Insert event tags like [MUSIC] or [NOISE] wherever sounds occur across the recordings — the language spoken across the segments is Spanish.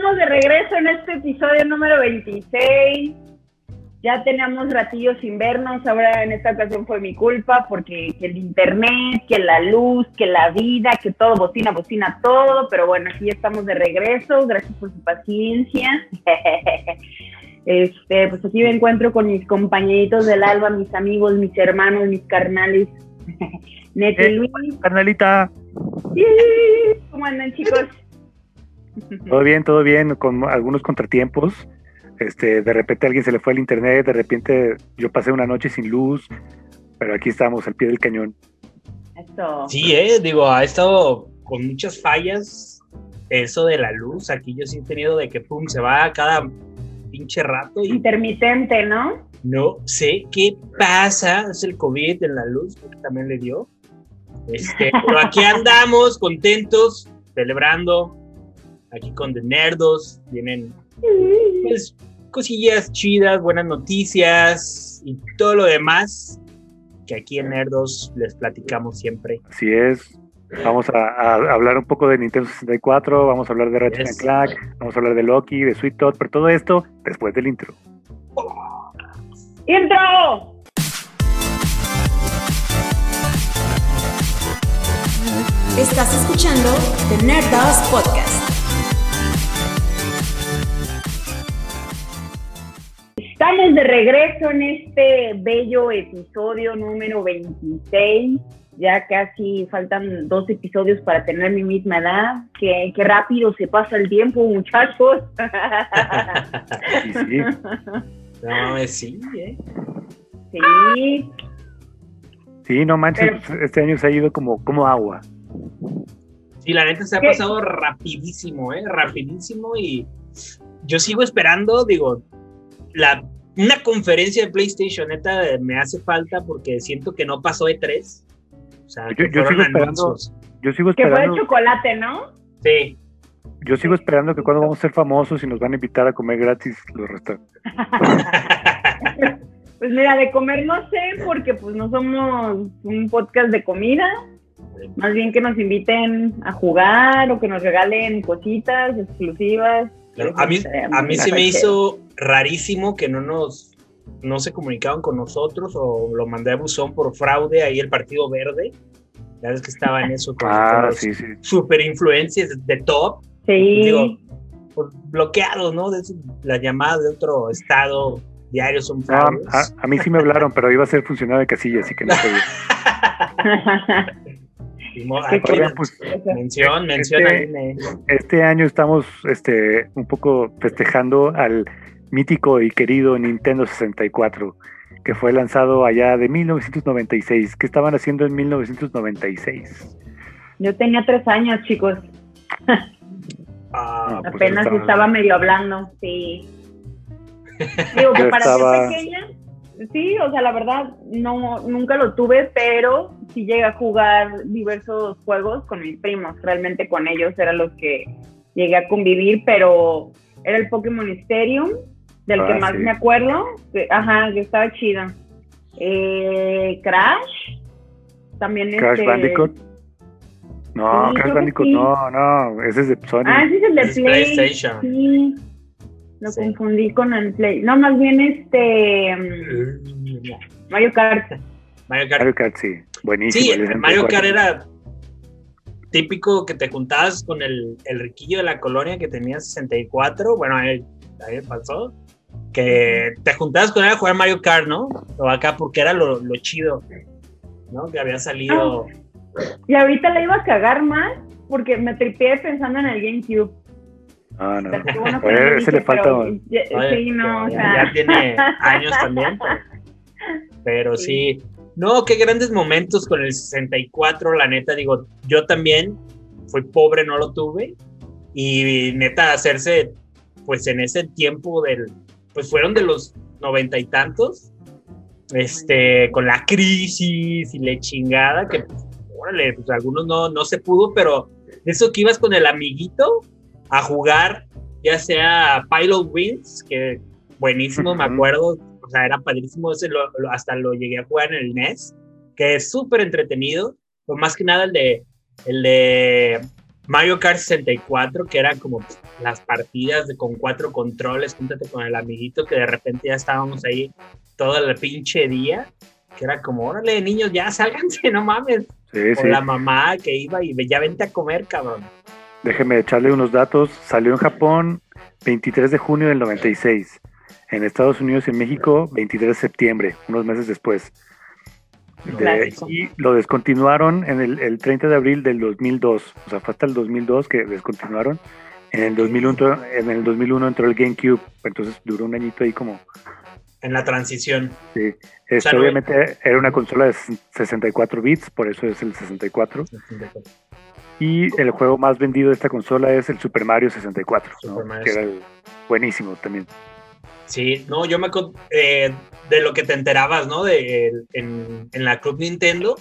estamos de regreso en este episodio número 26. Ya teníamos ratillos sin vernos, ahora en esta ocasión fue mi culpa porque que el internet, que la luz, que la vida, que todo, bocina, bocina, todo, pero bueno, aquí ya estamos de regreso, gracias por su paciencia. [LAUGHS] Este, pues aquí me encuentro con mis compañeritos del alba, mis amigos, mis hermanos, mis carnales. [LAUGHS] Neti Eh, Luis. Carnalita, ¿Cómo andan, chicos? Todo [LAUGHS] bien, todo bien, con algunos contratiempos. Este, de repente a alguien se le fue el internet, de repente yo pasé una noche sin luz, pero aquí estamos al pie del cañón. Eso. Sí, eh, digo, ha estado con muchas fallas eso de la luz. Aquí yo sí he tenido de que pum, se va cada pinche rato y Intermitente, ¿no? no sé qué pasa. Es el COVID en la luz, porque también le dio. Este, pero aquí andamos contentos, celebrando. Aquí con The Nerdos, vienen pues, cosillas chidas, buenas noticias y todo lo demás que aquí en Nerdos les platicamos siempre. Así es. Vamos a, a hablar un poco de Nintendo 64, vamos a hablar de Ratchet Yes. Clank, vamos a hablar de Loki, de Sweet Tot, pero todo esto después del intro. ¡Intro! Estás escuchando The Nerdos Podcast. Estamos de regreso en este bello episodio número 26. Ya casi faltan dos episodios para tener mi misma edad. Qué, qué rápido se pasa el tiempo, muchachos. Y sí, [LAUGHS] No, sí, ¿eh? sí, sí, no manches, este año se ha ido como, como agua. Sí, la neta se ha ¿Qué? pasado rapidísimo, ¿eh? Rapidísimo y yo sigo esperando, digo, la, una conferencia de PlayStation, neta, me hace falta porque siento que no pasó de tres. O sea, Yo- sigo esperando-. Yo sigo que fue esperando, chocolate, ¿no? Sí, yo sigo esperando que cuando vamos a ser famosos y nos van a invitar a comer gratis los restaurantes. [LAUGHS] Pues mira, de comer no sé, porque pues no somos un podcast de comida. Más bien que nos inviten a jugar o que nos regalen cositas exclusivas. Claro, a mí, a mí se me hizo rarísimo que no nos no se comunicaban con nosotros o lo mandé a buzón por fraude ahí el Partido Verde. Ya ves que estaba en eso con, Ah, los sí, sí. super influencers de top. Sí. Digo, por bloqueados, ¿no? De eso, las llamadas de otro estado diario son No, fraudes. a, a mí sí me hablaron, pero iba a ser funcionario de casilla, así que no podía. [LAUGHS] [LAUGHS] Oigan, pues mención, mención Este- ahí, me- este año estamos este, un poco festejando al mítico y querido Nintendo 64, que fue lanzado allá de 1996. ¿Qué estaban haciendo en 1996? Yo tenía tres años, chicos. Ah, pues Apenas estaba- estaba medio hablando, sí. Digo que Yo para estaba- ser pequeña, sí, o sea, la verdad, no, nunca lo tuve, pero sí llegué a jugar diversos juegos con mis primos. Realmente con ellos eran los que llegué a convivir, pero era el Pokémon Stadium, del que Ah, más sí. me acuerdo. que- ajá, que estaba chido. Eh, Crash, también Crash este, Bandicoot. No, Sí, Crash Bandicoot, sí. no, no, ese es de Sony. Ah, ese es el de Es Play. PlayStation. Sí. Lo Sí. confundí con el Play. No, más bien este. mm, Mario Kart. Mario Kart. Mario Kart, sí, buenísimo. Sí, el Mario 64. Kart era típico que te juntabas con el, el riquillo de la colonia que tenía 64. Bueno, ahí, ahí me pasó. Que te juntabas con él a jugar Mario Kart, ¿no? O acá porque era lo, lo chido, ¿no? Que había salido. Y ahorita le iba a cagar más porque me tripié pensando en el GameCube. No, no. Bueno no lo ese le falta. pero ya- Oye, Sí, no, o sea. ya tiene [LAUGHS] años también. Pero, pero sí. No, qué grandes momentos con el 64, la neta, digo, yo también fui pobre, no lo tuve. Y neta, hacerse, pues en ese tiempo del, pues fueron de los noventa y tantos, este, con la crisis y la chingada, que, pues, órale, pues algunos no, no se pudo, pero eso que ibas con el amiguito a jugar, ya sea Pilot Wings, que buenísimo, me acuerdo, o sea, era padrísimo, ese lo- lo- hasta lo llegué a jugar en el NES, que es súper entretenido, pues más que nada el de, el de Mario Kart 64, que era como las partidas de, con cuatro controles, júntate con el amiguito, que de repente ya estábamos ahí todo el pinche día, que era como, órale, niños, ya sálganse, [LAUGHS] no mames. Sí, o sí. la mamá que iba y ya vente a comer, cabrón. Déjeme echarle unos datos. Salió en Japón 23 de junio del 96. En Estados Unidos y en México 23 de septiembre, unos meses después. De- y lo descontinuaron en el, el 30 de abril del 2002. O sea, fue hasta el 2002 que descontinuaron. En el 2001, entró- en el 2001 entró el GameCube. Entonces duró un añito ahí como... En la transición. Sí. Este, no- obviamente era una consola de 64 bits, por eso es el 64. Y el juego más vendido de esta consola es el Super Mario 64, ¿no? Super Mario que era buenísimo también. Sí, no, yo me acuerdo eh, de lo que te enterabas, ¿no? De, en, en la Club Nintendo,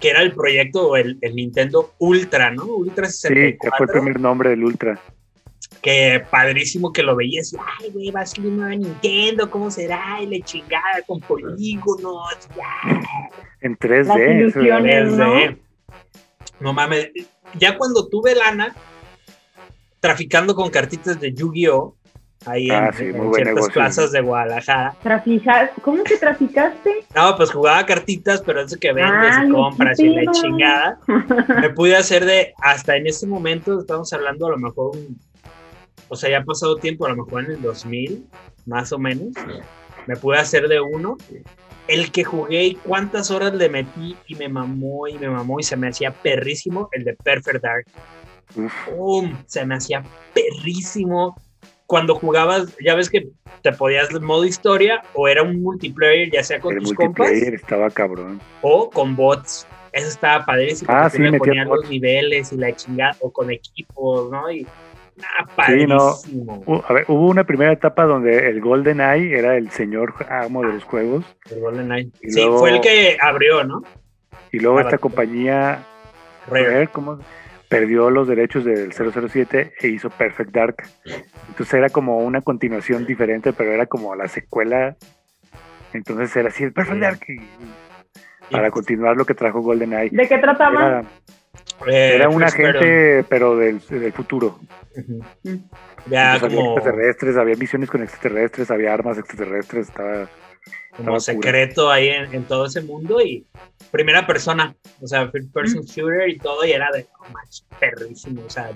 que era el proyecto, el, el Nintendo Ultra, ¿no? Ultra Sí, 64. que fue el primer nombre del Ultra. que padrísimo que lo veías, ay, güey, va a salir nueva Nintendo, ¿cómo será? Y la chingada con polígonos, ya. [LAUGHS] En 3D. Las ilusiones. ¿no? Desde- no mames, ya cuando tuve lana, traficando con cartitas de Yu-Gi-Oh! Ahí Ah, en, sí, ciertas negocio. plazas de Guadalajara. ¿Cómo que traficaste? No, pues jugaba cartitas, pero eso que vendes Ay, y compras y la chingada. [LAUGHS] Me pude hacer de, hasta en ese momento, estamos hablando a lo mejor, un- o sea, ya ha pasado tiempo, a lo mejor en el 2000, más o menos. Me pude hacer de uno. El que jugué y cuántas horas le metí y me mamó y me mamó y se me hacía perrísimo, el de Perfect Dark. Uf, ¡Pum! Se me hacía perrísimo. Cuando jugabas, ya ves que te podías modo historia o era un multiplayer, ya sea con el tus compas multiplayer estaba cabrón. o con bots. Eso estaba padrísimo. Ah, sí, metías ponían bots. los niveles y la chingada, o con equipos, ¿no? Y Sí, no. a ver, hubo una primera etapa donde el Golden Eye era el señor amo de los juegos. El GoldenEye. Y Sí, luego- fue el que abrió, ¿no? Y luego Ah, esta compañía Rare. Rare, ¿cómo? perdió los derechos del 007 e hizo Perfect Dark. Entonces era como una continuación diferente, pero era como la secuela. Entonces era así, el Perfect Dark. y- para continuar lo que trajo GoldenEye. ¿De qué trataba? Era, Eh, era un agente, pero del, del futuro. Mm. Ya había como, extraterrestres, había misiones con extraterrestres, había armas extraterrestres, estaba... como estaba secreto ahí en, en todo ese mundo y primera persona, o sea, first person shooter y todo, y era de, no manches, perrísimo, o sea,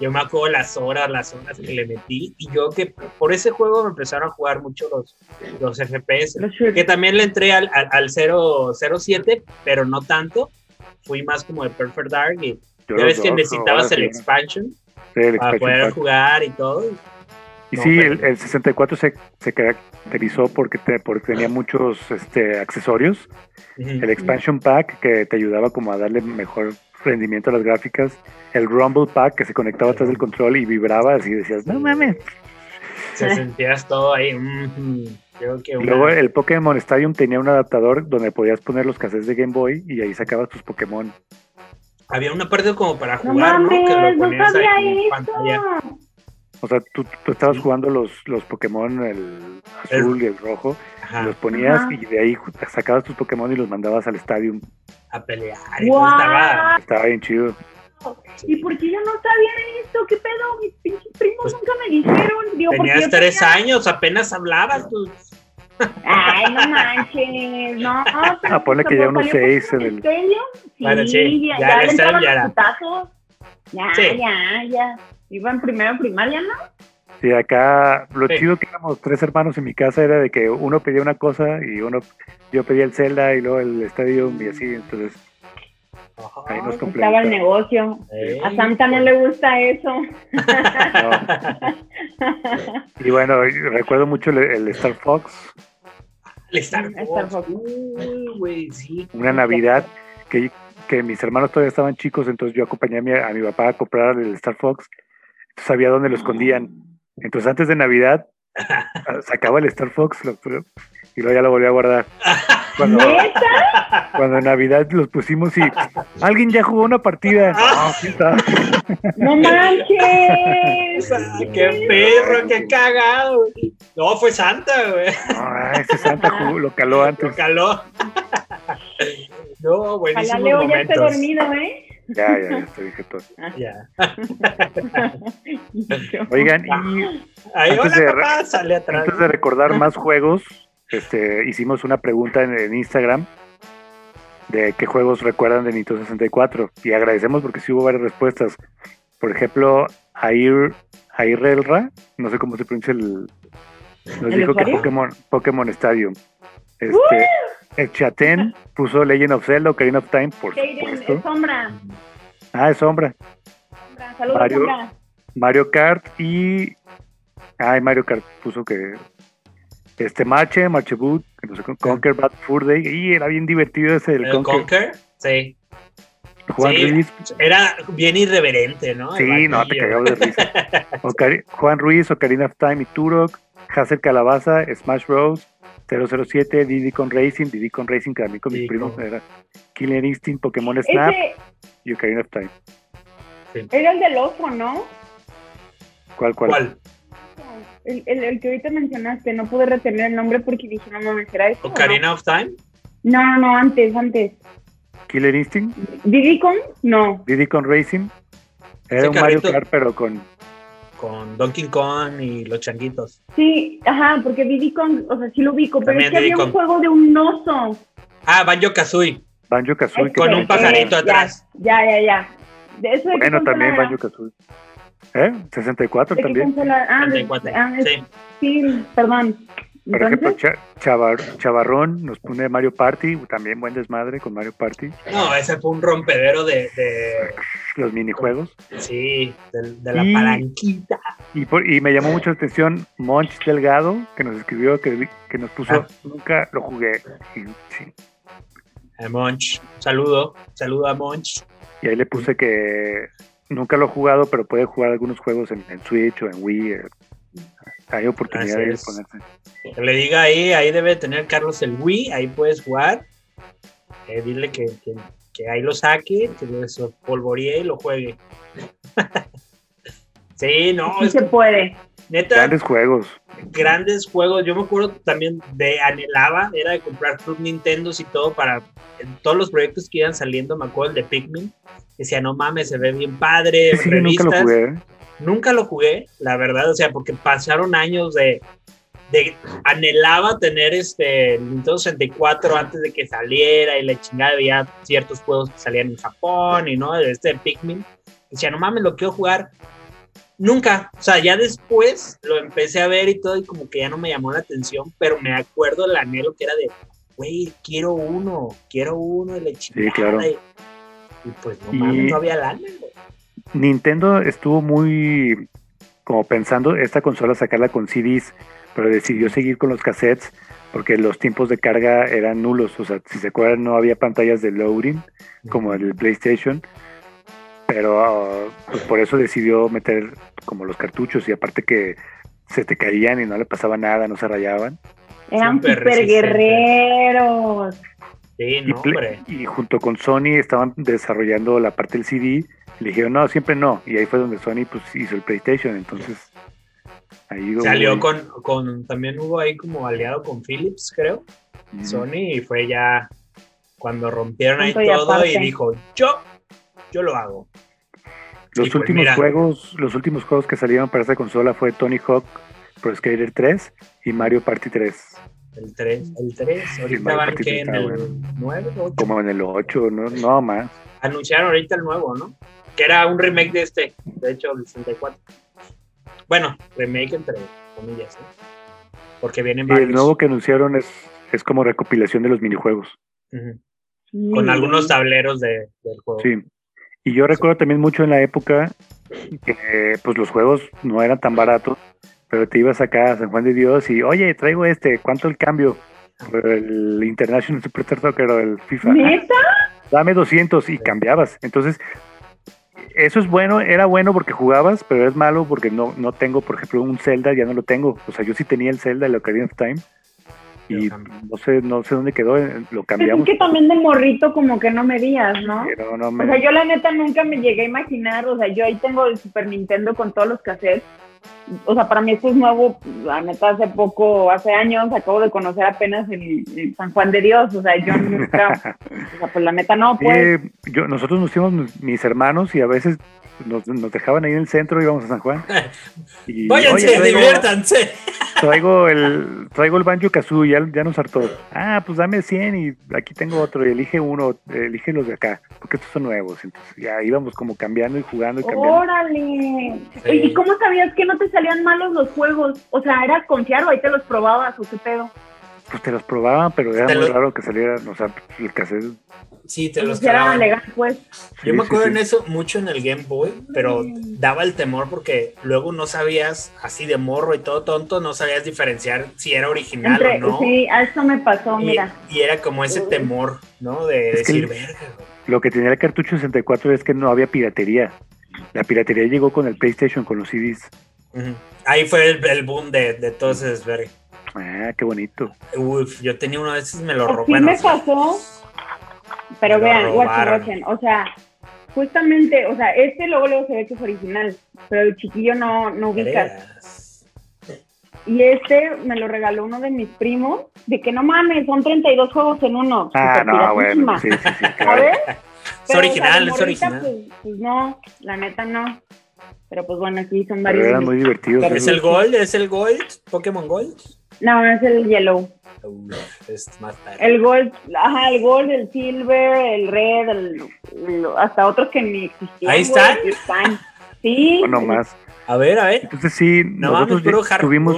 yo me acuerdo las horas, las horas que le metí, y yo que por ese juego me empezaron a jugar mucho los, los FPS, que también le entré al, al, al 0, 07, pero no tanto, fui más como de Perfect Dark, y yo ya ves que necesitabas el expansion sí, el para poder pack. jugar y todo, y Y No, sí, pero- el, el 64 se, se caracterizó porque, te- porque tenía muchos este, accesorios. El expansion pack que te ayudaba como a darle mejor rendimiento a las gráficas. El rumble pack que se conectaba atrás del control y vibraba así decías, no mames. se sentías todo ahí. Creo que una- luego el Pokémon Stadium tenía un adaptador donde podías poner los cassettes de Game Boy y ahí sacabas tus Pokémon. Había una parte como para No jugar, ¿no? Que mames, lo no ponías en pantalla. O sea, tú, tú estabas Sí. jugando los, los Pokémon, el azul y el rojo, Ajá, los ponías Ajá. y de ahí sacabas tus Pokémon y los mandabas al Stadium. a pelear. y ¡Guau! estaba. Estaba bien chido. ¿Y por qué yo no sabía esto? ¿Qué pedo? Mis pinches primos Pues, nunca me dijeron. Digo, Tenías tres tenía- años, apenas hablabas. Tú. Ay, no manches, no. [LAUGHS] pero Ah, ponle que ya unos seis en el- Sí, Bueno, sí, ya, ya ya ya los. Ya, Sí. ya, ya. Iba en primero en primaria, ¿no? Sí, acá lo Sí. chido que éramos tres hermanos en mi casa era de que uno pedía una cosa y uno, yo pedía el Zelda y luego el Stadium y así, entonces ahí nos Estaba el negocio. Ey, A Santa no le gusta eso. Y bueno, recuerdo mucho el, el Star Fox, El Star Star Fox. Uy, güey, sí. una Navidad que, que mis hermanos todavía estaban chicos, entonces yo acompañé a mi, a mi papá a comprar el Star Fox, sabía dónde lo escondían. Entonces antes de Navidad [LAUGHS] sacaba el Star Fox lo- y luego ya lo volví a guardar. [LAUGHS] Cuando, ¿Neta? cuando en Navidad los pusimos y alguien ya jugó una partida. No, está. ¡No manches! [LAUGHS] Ah, ¡Qué perro, qué cagado! No, fue Santa, güey. No, ese Santa jugó- lo caló Lo antes. caló. No, Ojalá buenísimos Leo ya esté dormido, ¿eh? Ya, ya, ya, te dije todo. Ya. [LAUGHS] Oigan, y Ahí, Antes hola, de- papá, sale atrás. antes de recordar más juegos, este, hicimos una pregunta en, en Instagram de qué juegos recuerdan de Nintendo 64 y agradecemos porque sí hubo varias respuestas. Por ejemplo, Air, Airelra, no sé cómo se pronuncia el... Nos ¿El dijo que? Pokémon, Pokémon Stadium. Este, el Chaten puso Legend of Zelda, Ocarina of Time, por supuesto. es sombra. Ah, es Sombra. sombra. Saludos, Mario. sombra. Mario Kart y. Ay, Mario Kart puso que. Este Marche, Marche Boot, que no sé, Conquer Bad Fur Day. Y era bien divertido ese del ¿El Conquer. Conquer? Sí. Juan sí. Ruiz. Era bien irreverente, ¿no? Sí, no, te cagabas de risa. [LAUGHS] Ocari- Juan Ruiz, Ocarina of Time y Turok. Hazel Calabaza, Smash Bros. 007, Diddy con Racing, Diddy con Racing, que a mí con mis primos era Killer Instinct, Pokémon Snap Ese y Ocarina of Time. era el del oso, ¿no? ¿Cuál, cuál? ¿Cuál? El, el, el que ahorita mencionaste, no pude retener el nombre porque dije, no mames, ¿será eso? o no? ¿Ocarina of Time? No, no, no, antes, antes. Killer Instinct, ¿Diddy Kong? No. Diddy con Racing. Era Ese un Mario. Kart, pero con. Con Donkey Kong y los changuitos. Sí, ajá, porque Diddy Kong, o sea, sí lo ubico, pero También es que Diddy había un Kong. juego de un oso. Ah, Banjo Kazooie. Banjo Kazooie. Ese, Con un pajarito eh, atrás. Ya, ya, ya. ¿De eso de Bueno, también? Banjo Kazooie. ¿Eh? 64 ¿De qué también. consola? Ah, de- 34. ah, es- Sí. sí, perdón. Por ejemplo, Chavar- Chavarrón nos pone Mario Party, también buen desmadre con Mario Party. No, ese fue un rompedero de, de Los minijuegos. sí, de, de la Y- palanquita. Y, por- y me llamó mucho la atención Monch Delgado, que nos escribió, que, que nos puso, Ah. nunca lo jugué. Y, sí. A Monch. Saludo, saludo a Monch. Y ahí le puse que nunca lo he jugado, pero puede jugar algunos juegos en, en Switch o en Wii. eh. Hay oportunidad de ponerse. Que le diga ahí, ahí debe tener Carlos el Wii, ahí puedes jugar. Eh, dile que, que, que ahí lo saque, que lo polvoree y lo juegue. [LAUGHS] sí, no, sí es se puede. Neta, Grandes juegos. grandes juegos. Yo me acuerdo también de anhelaba, era de comprar Club Nintendos y todo para en todos los proyectos que iban saliendo. Me acuerdo el de Pikmin. Decía, no mames, se ve bien padre. Sí, nunca lo revistas. jugué. Nunca lo jugué, la verdad, o sea, porque pasaron años de, de anhelaba tener este Nintendo 64 antes de que saliera y la chingada veía ciertos juegos que salían en Japón y no, este de Pikmin. Decía, no mames, lo quiero jugar. Nunca, o sea, ya después lo empecé a ver y todo y como que ya no me llamó la atención, pero me acuerdo el anhelo que era de, güey, quiero uno, quiero uno y la chingada. claro. Y, y pues no mames, no había lana, güey. Nintendo estuvo muy como pensando esta consola sacarla con CDs, pero decidió seguir con los cassettes porque los tiempos de carga eran nulos. O sea, si se acuerdan, no había pantallas de loading como el PlayStation, pero ah, pues por eso decidió meter como los cartuchos y aparte que se te caían y no le pasaba nada, no se rayaban. Eran super guerreros. Sí, Y, no, hombre. y junto con Sony estaban desarrollando la parte del CD. Y le dijeron, no, siempre no. Y ahí fue donde Sony pues, hizo el PlayStation. Entonces, ahí Salió con, con, también hubo ahí como aliado con Philips, creo. Sony, y fue ya cuando rompieron ahí todo y dijo, yo, yo lo hago. Los Y pues últimos mira. juegos, los últimos juegos que salieron para esta consola fue Tony Hawk Pro Skater 3 y Mario Party 3. El 3, el 3, ahorita van que en el bueno. 9, 8. Como en el 8, no, no más. Anunciaron ahorita el nuevo, ¿no? Que era un remake de este, de hecho, el 64. Bueno, remake entre comillas, ¿no? Porque vienen Y varios. el nuevo que anunciaron es, es como recopilación de los minijuegos. Ujú. Sí. Con algunos tableros de, del juego. Sí. Y yo recuerdo también mucho en la época que pues los juegos no eran tan baratos, pero te ibas acá a San Juan de Dios y, oye, traigo este, ¿cuánto el cambio? El International Super Soccer o el FIFA. Ah, ¿Neta? dame 200 y cambiabas. Entonces, eso es bueno, era bueno porque jugabas, pero es malo porque no, no tengo, por ejemplo, un Zelda, ya no lo tengo. O sea, yo sí tenía el Zelda, el Ocarina of Time, y no sé, no sé dónde quedó, eh, lo Pues es cambiamos. que también de morrito como que no me días, ¿no? Pero no O me- sea, yo la neta nunca me llegué a imaginar, o sea, yo ahí tengo el Super Nintendo con todos los cassettes o sea, para mí esto es nuevo, la neta, hace poco, hace años, acabo de conocer apenas el, el San Juan de Dios, o sea, yo nunca, [LAUGHS] o sea, pues la neta no, pues. Eh, yo, nosotros nos íbamos mis hermanos y a veces nos, nos dejaban ahí en el centro, íbamos a San Juan. [LAUGHS] Y, Váyanse, "Oye, traigo- diviértanse. [LAUGHS] Traigo el, traigo el Banjo Kazooie, ya, ya nos hartó. Ah, pues dame 100 y aquí tengo otro, y elige uno, elige los de acá, porque estos son nuevos. Entonces ya íbamos como cambiando y jugando y cambiando. Órale. Sí. ¿Y cómo sabías que no te salían malos los juegos? O sea, ¿era confiar o ahí te los probabas o qué pedo? Pues te los probaban, pero era Te muy lo- raro que salieran, o sea, el cassette. Sí, te los Si era clavaban. legal, pues. sí, Yo me acuerdo sí. en eso mucho en el Game Boy, pero daba el temor porque luego no sabías, así de morro y todo tonto, no sabías diferenciar si era original Entre, o no. Sí, a eso me pasó, y, mira. y era como ese temor, ¿no? De Es decir, verga, güey". Lo que tenía el cartucho 64 es que no había piratería. La piratería llegó con el PlayStation, con los CDs. Ahí fue el, el boom de, de todo ese desvergue. Ah, qué bonito. Uf, yo tenía uno de esos, me lo Así robaron. me pasó. Pero Lo vean, guachen, o sea, justamente, o sea, este luego luego se ve que es original, pero el chiquillo no, no ubica. Y este me lo regaló uno de mis primos, de que no mames, son 32 juegos en uno. Ah, no, bueno. Sí, sí, sí. [LAUGHS] claro. ¿Sabes? Es original, o sea, de es original. Pues, pues no, la neta no. Pero pues bueno, aquí son Pero varios. eran muy divertidos. ¿Es esos. el Gold? ¿Es el Gold? ¿Pokémon Gold? No, es el yellow. Es más tarde. El gold, ajá, el gold, el silver, el red, el, el- hasta otros que ni existían. Ahí están. Sí. No más. A ver, a ver. Entonces sí, No nosotros ya Hard tuvimos,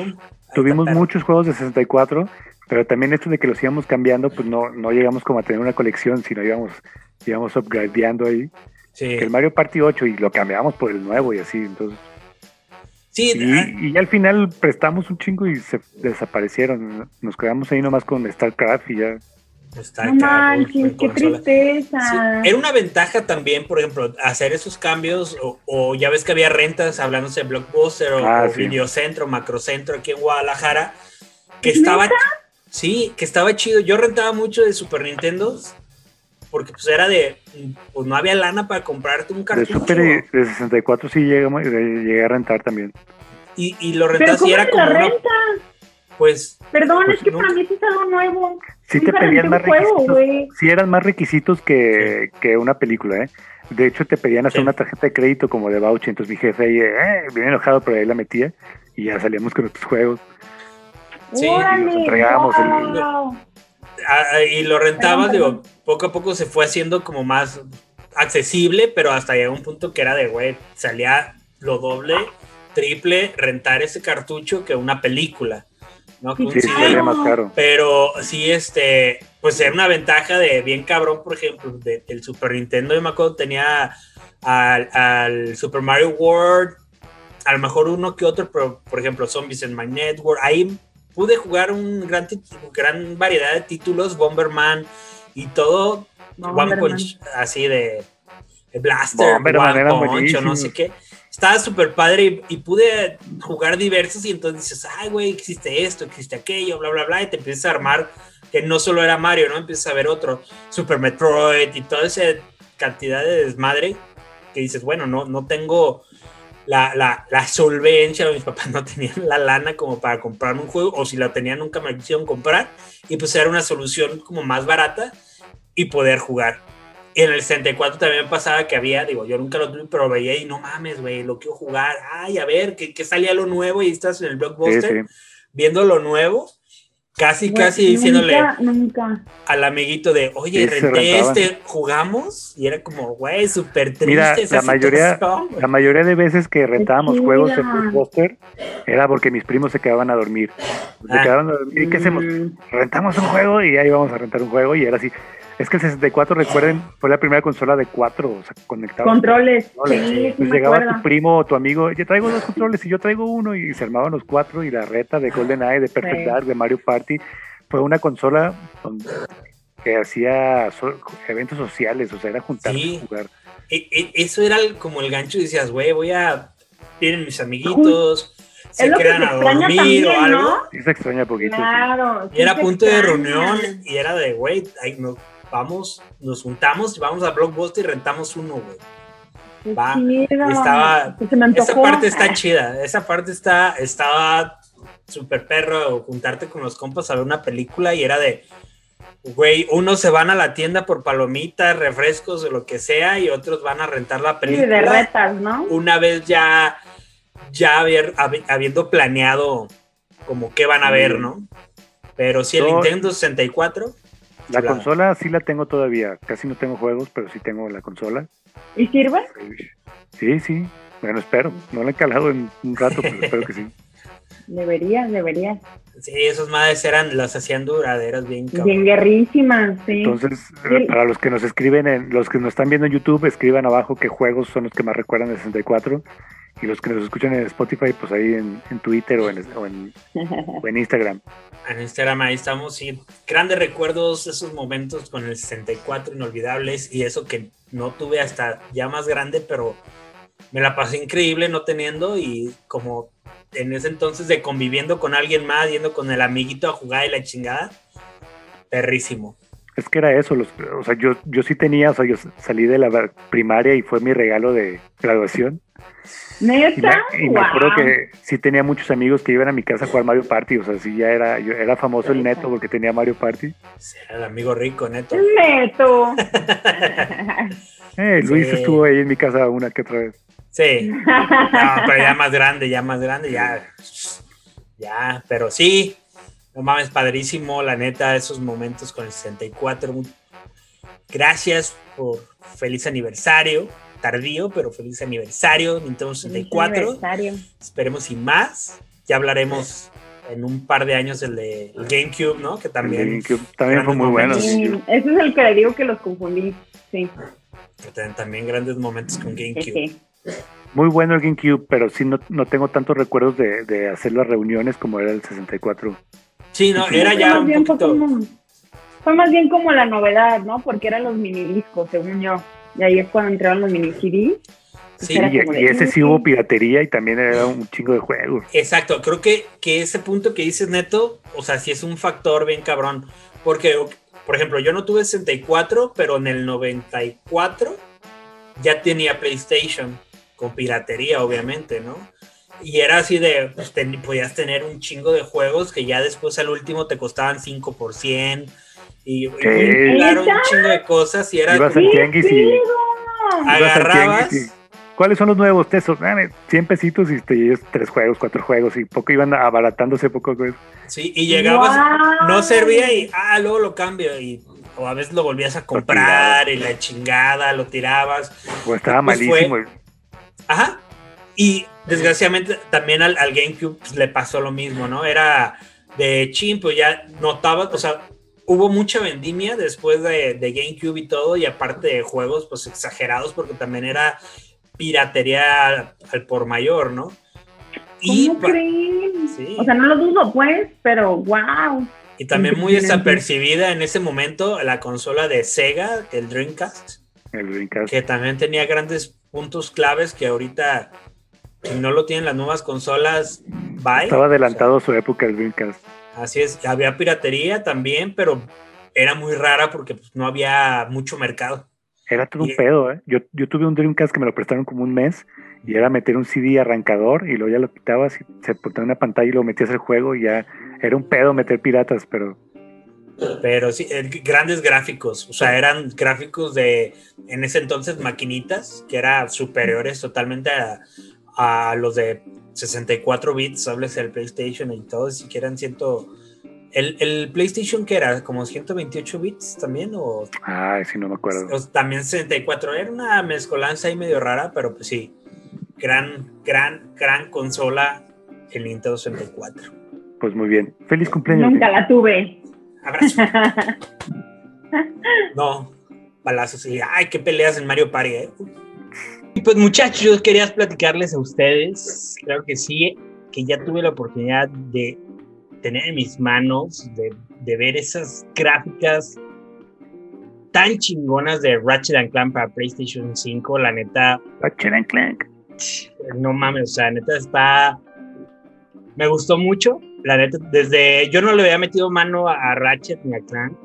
tuvimos muchos juegos de 64, pero también esto de que los íbamos cambiando, pues no, no llegamos como a tener una colección, sino íbamos, íbamos upgradeando ahí. Sí, El Mario Party 8 y lo cambiamos por el nuevo y así, entonces. sí ah, Y, y ya al final prestamos un chingo y se desaparecieron. Nos quedamos ahí nomás con StarCraft y ya. No uf, en manches, qué tristeza. Sí, Era una ventaja también, por ejemplo, hacer esos cambios, o, o ya ves que había rentas, hablándose de Blockbuster o, Ah, o sí. Videocentro, Macrocentro aquí en Guadalajara, que estaba, sí, que estaba chido. Yo rentaba mucho de Super Nintendo, porque pues era de, pues no había lana para comprarte un De cartucho. Super y de 64 sí llegamos, de- llegué a rentar también. Y, y lo ¿cómo y era como la una, renta? pues, Perdón, Pues es que no. para mí sí es algo nuevo. Sí te pedían más juego, requisitos. güey. Sí eran más requisitos que, que una película, ¿eh? De hecho, te pedían hacer Sí. una tarjeta de crédito como de voucher. Entonces mi jefe ahí, eh, bien enojado, pero ahí la metía y ya salíamos con otros juegos. Sí, Órale, nos entregábamos el- wow. Ah, y lo rentabas, digo, poco a poco se fue haciendo como más accesible, pero hasta llegó un punto que era de, güey, salía lo doble, triple, rentar ese cartucho que una película, ¿no? Que Sí, CD. salía más caro. Pero sí, este, pues era una ventaja de bien cabrón, por ejemplo, de- del Super Nintendo, yo me acuerdo, tenía al, al Super Mario World, a lo mejor uno que otro, pero por ejemplo, Zombies in My Network, ahí pude jugar un gran, gran variedad de títulos, Bomberman y todo, One. Punch, así de, de Blaster, Bomberman One era Punch o no sé qué. Estaba súper padre y, y pude jugar diversos y entonces dices, ay, güey, existe esto, existe aquello, bla, bla, bla, y te empiezas a armar que no solo era Mario, ¿no? Empiezas a ver otro, Super Metroid y toda esa cantidad de desmadre que dices, bueno, no, no tengo la, la, la solvencia, mis papás no tenían la lana como para comprar un juego, o si la tenían nunca me quisieron comprar, y pues era una solución como más barata y poder jugar. Y en el 64 también pasaba que había, digo, yo nunca lo tuve, pero veía y no mames, güey, lo quiero jugar. Ay, a ver, que, que salía lo nuevo y estás en el Sí, blockbuster sí. viendo lo nuevo, casi, casi diciéndole Nunca, nunca. al amiguito de, oye, Sí, renté este, jugamos, y era como, güey, súper triste Mira, esa la mayoría, la mayoría de veces que rentábamos juegos en Blockbuster era porque mis primos se quedaban a dormir. Se Ah. quedaban a dormir. ¿Y qué hacemos? Mm, Rentamos un juego y ahí vamos a rentar un juego y era así. Es que el 64, recuerden, fue la primera consola de cuatro, o sea, conectado. Controles. Controles. Sí, Pues llegaba acuerdo. tu primo o tu amigo, yo traigo dos controles y yo traigo uno y se armaban los cuatro y la reta de GoldenEye, de Perfect Sí. Dark, de Mario Party, fue una consola donde- que hacía so- eventos sociales, o sea, era juntarse Sí. a jugar. E- e- eso era el- como el gancho, y decías, güey, voy a, tienen mis amiguitos, se Es lo que quedan se a dormir también, o algo. ¿no? Sí se extraña poquito. sí. Claro. Y era punto de reunión y era de, güey, nos vamos, nos juntamos y vamos a Blockbuster y rentamos uno, güey. Va. Sí, estaba, esa parte está chida, esa parte está, estaba súper perro, juntarte con los compas a ver una película y era de, güey, unos se van a la tienda por palomitas, refrescos o lo que sea y otros van a rentar la Sí, película. de retas, ¿no? una vez ya, ya haber- habiendo planeado como qué van a ver, ¿no? Pero sí, el Nintendo 64, La consola sí la tengo todavía. Casi no tengo juegos, pero sí tengo la consola. ¿Y sirve? Sí, sí. Bueno, espero. No la he calado en un rato, pero [LAUGHS] espero que sí. Deberías, deberías. sí, esos madres eran, las hacían duraderas bien cabrón. Bien guerrísimas, sí. Entonces, Sí. eh, para los que nos escriben, en, los que nos están viendo en YouTube, escriban abajo qué juegos son los que más recuerdan del 64. Y los que nos escuchan en Spotify, pues ahí en, en Twitter o en, o en- [LAUGHS] o en Instagram. En Instagram ahí estamos, sí, grandes recuerdos, esos momentos con el 64 inolvidables y eso que no tuve hasta ya más grande, pero me la pasé increíble no teniendo y como en ese entonces de conviviendo con alguien más, yendo con el amiguito a jugar y la chingada, perrísimo. Es que era eso, los, o sea, yo, yo sí tenía, o sea, yo salí de la primaria y fue mi regalo de graduación. Y me, ¿Neta? y me acuerdo que sí tenía muchos amigos que iban a mi casa a jugar Mario Party, o sea, sí ya era, yo era famoso el neto porque tenía Mario Party. Era el amigo rico, neto. Neto. [LAUGHS] Eh, Luis Sí. estuvo ahí en mi casa una que otra vez. Sí, no, pero ya [LAUGHS] más grande, ya más grande, ya. Ya, pero sí, no mames, padrísimo, la neta, esos momentos con el 64. Mu- Gracias por feliz aniversario, tardío, pero feliz aniversario, Nintendo 64. Aniversario. Esperemos y más. Ya hablaremos en un par de años el de el GameCube, ¿no? Que también, Que también fue muy bueno. ese es el que le digo que los confundí. Sí, que también- también grandes momentos con sí, GameCube. Muy bueno el GameCube, pero sí no, no tengo tantos recuerdos de, de hacer las reuniones como era el 64. Sí, no, era ya más un bien fue poquito. como- Fue más bien como la novedad, ¿no? Porque eran los mini discos, según yo. Y ahí es cuando entraron los mini CD. Sí, y, ese sí hubo piratería y también era un chingo de juegos. Exacto, creo que, que ese punto que dices neto, o sea, sí es un factor bien cabrón, porque, por ejemplo, yo no tuve 64, pero en el 94 ya tenía PlayStation, con piratería, obviamente, ¿no? Y era así de, pues, ten- podías tener un chingo de juegos que ya después al último te costaban 5 por 100, y, y claro, un chingo de cosas, y era Ibas como- y agarrabas... y, ¿Cuáles son los nuevos tesos? Dame 100 pesitos y te llevas tres juegos, cuatro juegos y poco iban abaratándose poco. Pues. Sí, y llegabas, no servía y ah, luego lo cambio y o a veces lo volvías a comprar y la chingada, lo tirabas. O estaba Pues malísimo. Ajá. Y desgraciadamente también al, al GameCube pues, le pasó lo mismo, ¿no? Era de chin, pues ya notabas, o sea, hubo mucha vendimia después de, de GameCube y todo, y aparte de juegos, pues exagerados, porque también era piratería al, al por mayor, ¿no? Y, ¿Cómo creen? Sí. O sea, no lo dudo, pues, pero wow. y también muy desapercibida en ese momento la consola de Sega, el Dreamcast. El Dreamcast. que también tenía grandes puntos claves que ahorita si no lo tienen las nuevas consolas, bye. Estaba adelantado a su época el Dreamcast. O así es, había piratería también, pero era muy rara porque pues, no había mucho mercado. Era todo un pedo, ¿eh? Yo, yo tuve un Dreamcast que me lo prestaron como un mes y era meter un CD arrancador y luego ya lo quitabas y se ponía una pantalla y lo metías al juego y ya era un pedo meter piratas, pero Pero sí, eh, grandes gráficos, o sea, eran gráficos de, en ese entonces, maquinitas, que eran superiores totalmente a, a los de 64 bits, hables del PlayStation y todo, si quieran ciento... El, el PlayStation que era como 128 bits también o ay, sí no me acuerdo. O también 64, era una mezcolanza ahí medio rara, pero pues sí, gran, gran, gran consola el Nintendo 64. Pues muy bien. Feliz cumpleaños. Nunca la tuve. Abrazo. [LAUGHS] No, balazos y ay, qué peleas en Mario Party, ¿eh? Y pues muchachos, yo quería platicarles a ustedes, claro que sí, que ya tuve la oportunidad de tener en mis manos, de, de ver esas gráficas tan chingonas de Ratchet and Clank para PlayStation 5, la neta, Ratchet and Clank. no mames, o sea, neta está. Me gustó mucho, la neta, desde. Yo no le había metido mano a, a Ratchet ni a Clank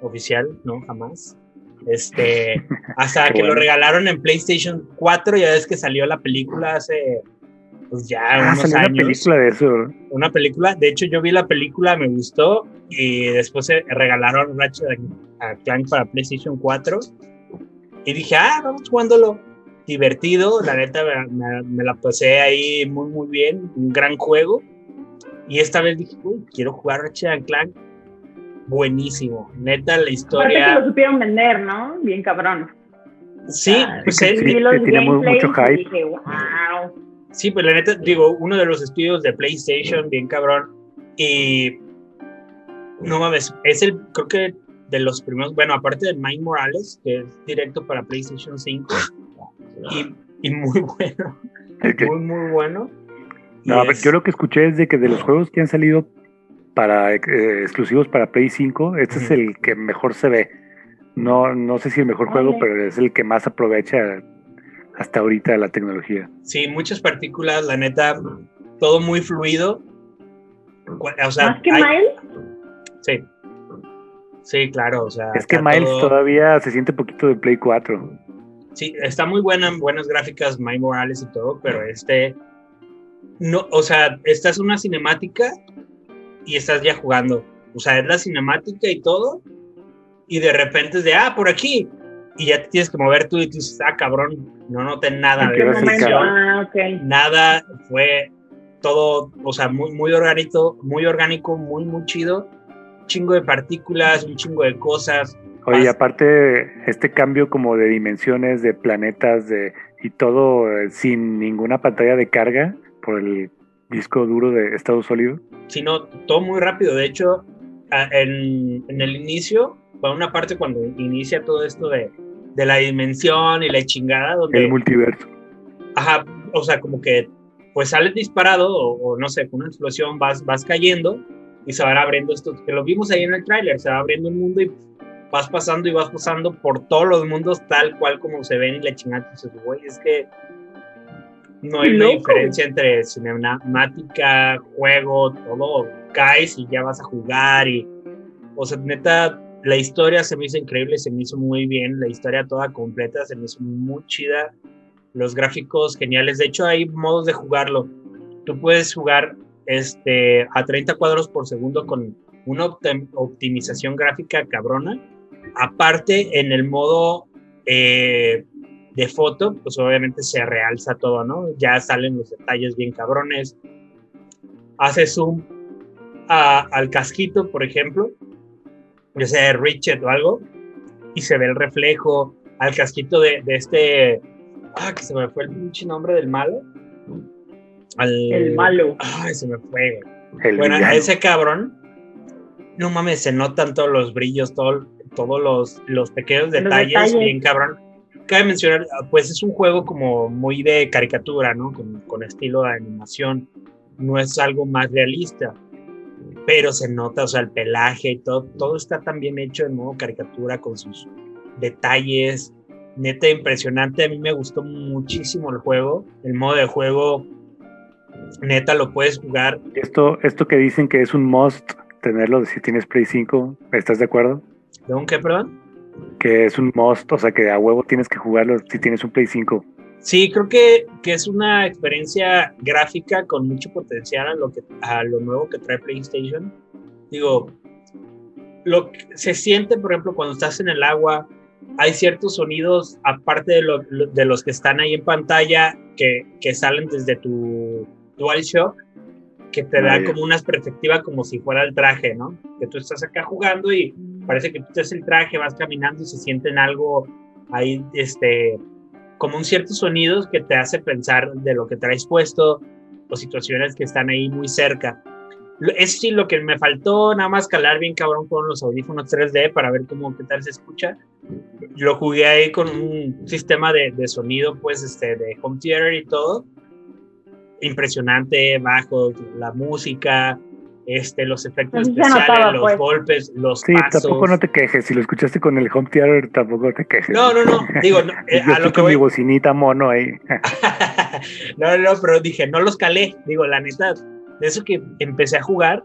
oficial, no, jamás. Este, [LAUGHS] hasta que lo regalaron en PlayStation 4, ya ves que salió la película hace pues ya ah, unos años. Una película de eso. Una película, de hecho yo vi la película, me gustó y después se regalaron Ratchet Clank para PlayStation 4 y dije, ah, vamos jugándolo. Divertido, la neta me, la pasé ahí muy muy bien, un gran juego. Y esta vez dije, uy, quiero jugar Ratchet Clank buenísimo. Neta, la historia. que lo supieron vender, ¿no? Bien cabrón. Sí, pues sí, tiene mucho hype. Sí, pues la neta, digo, uno de los estudios de PlayStation, bien cabrón. Y no mames, es el, creo que de los primeros, bueno, aparte de Mind Morales, que es directo para PlayStation 5, [LAUGHS] y, muy [LAUGHS] bueno, muy, muy bueno. No, yo lo que escuché es de que de los juegos que han salido para eh, exclusivos para Play 5, este es el que mejor se ve. No, no sé si el mejor juego, pero es el que más aprovecha hasta ahorita la tecnología. Sí, muchas partículas, la neta, todo muy fluido. O sea, ¿Más que Miles? Sí. Sí, claro, o sea. Es que Miles todavía se siente poquito de Play 4. Sí, está muy buena, buenas gráficas, Miles Morales y todo, pero este. No, o sea, esta es una cinemática y estás ya jugando. O sea, es la cinemática y todo, y de repente es de, ah, por aquí, y ya te tienes que mover tú y tú dices, ah, cabrón, no noté nada de ah, nada, fue todo, o sea, muy, muy orgánico, muy orgánico, muy, muy chido, un chingo de partículas, un chingo de cosas. Oye, aparte, este cambio como de dimensiones, de planetas, de y todo eh, sin ninguna pantalla de carga por el disco duro de estado sólido? Sino todo muy rápido. De hecho, en, el inicio, va una parte cuando inicia todo esto de, la dimensión y la chingada. Donde, el multiverso. Ajá, o sea, como que pues sales disparado o, no sé, con una explosión vas, vas cayendo y se van abriendo esto, que lo vimos ahí en el tráiler, se va abriendo un mundo y vas pasando y vas pasando por todos los mundos tal cual como se ven y la chingada, dices, güey, es que no hay una diferencia entre cinemática, juego, todo. Caes y ya vas a jugar y... O sea, neta, la historia se me hizo increíble, se me hizo muy bien, la historia toda completa se me hizo muy chida, los gráficos geniales, de hecho hay modos de jugarlo, tú puedes jugar este, a 30 cuadros por segundo con una optimización gráfica cabrona, aparte en el modo eh, de foto, pues obviamente se realza todo, ¿no? Ya salen los detalles bien cabrones. Hace zoom al casquito, por ejemplo, ya sea Richard o algo, y se ve el reflejo al casquito de, este. Ah, que se me fue el pinche nombre del malo. el malo. Ay, se me fue, bueno, a ese cabrón, no mames, se notan todos los brillos, todo, todos los, los pequeños detalles, bien cabrón cabe mencionar, pues es un juego como muy de caricatura, ¿no? Con, estilo de animación. No es algo más realista, pero se nota, o sea, el pelaje y todo, todo está tan bien hecho en modo caricatura con sus detalles. Neta, impresionante. A mí me gustó muchísimo el juego. El modo de juego, neta, lo puedes jugar. Esto, esto que dicen que es un must tenerlo si tienes Play 5, ¿estás de acuerdo? ¿De un qué, perdón? Que es un must, o sea que a huevo tienes que jugarlo si tienes un Play 5. Sí, creo que, que es una experiencia gráfica con mucho potencial a lo, que, a lo nuevo que trae PlayStation. Digo, lo que se siente, por ejemplo, cuando estás en el agua, hay ciertos sonidos, aparte de, de los que están ahí en pantalla, que, que salen desde tu DualShock, que te da como una perspectiva como si fuera el traje, ¿no? Que tú estás acá jugando y parece que tú estás el traje, vas caminando y se sienten algo ahí, este, como un ciertos sonidos que te hace pensar de lo que traes puesto o situaciones que están ahí muy cerca. Es sí lo que me faltó, nada más calar bien cabrón con los audífonos 3D para ver cómo, qué tal se escucha. Lo jugué ahí con un sistema de, de sonido, pues, este, de home theater y todo. Impresionante, bajo, la música, este, los efectos especiales, los pues. golpes, los sí, tampoco no te quejes. Si lo escuchaste con el home theater, tampoco te quejes. No, no, no. Digo, no, [LAUGHS] eh, a lo que mi bocinita mono ahí. [LAUGHS] no, no, pero dije, no los calé. Digo, la neta, de eso que empecé a jugar,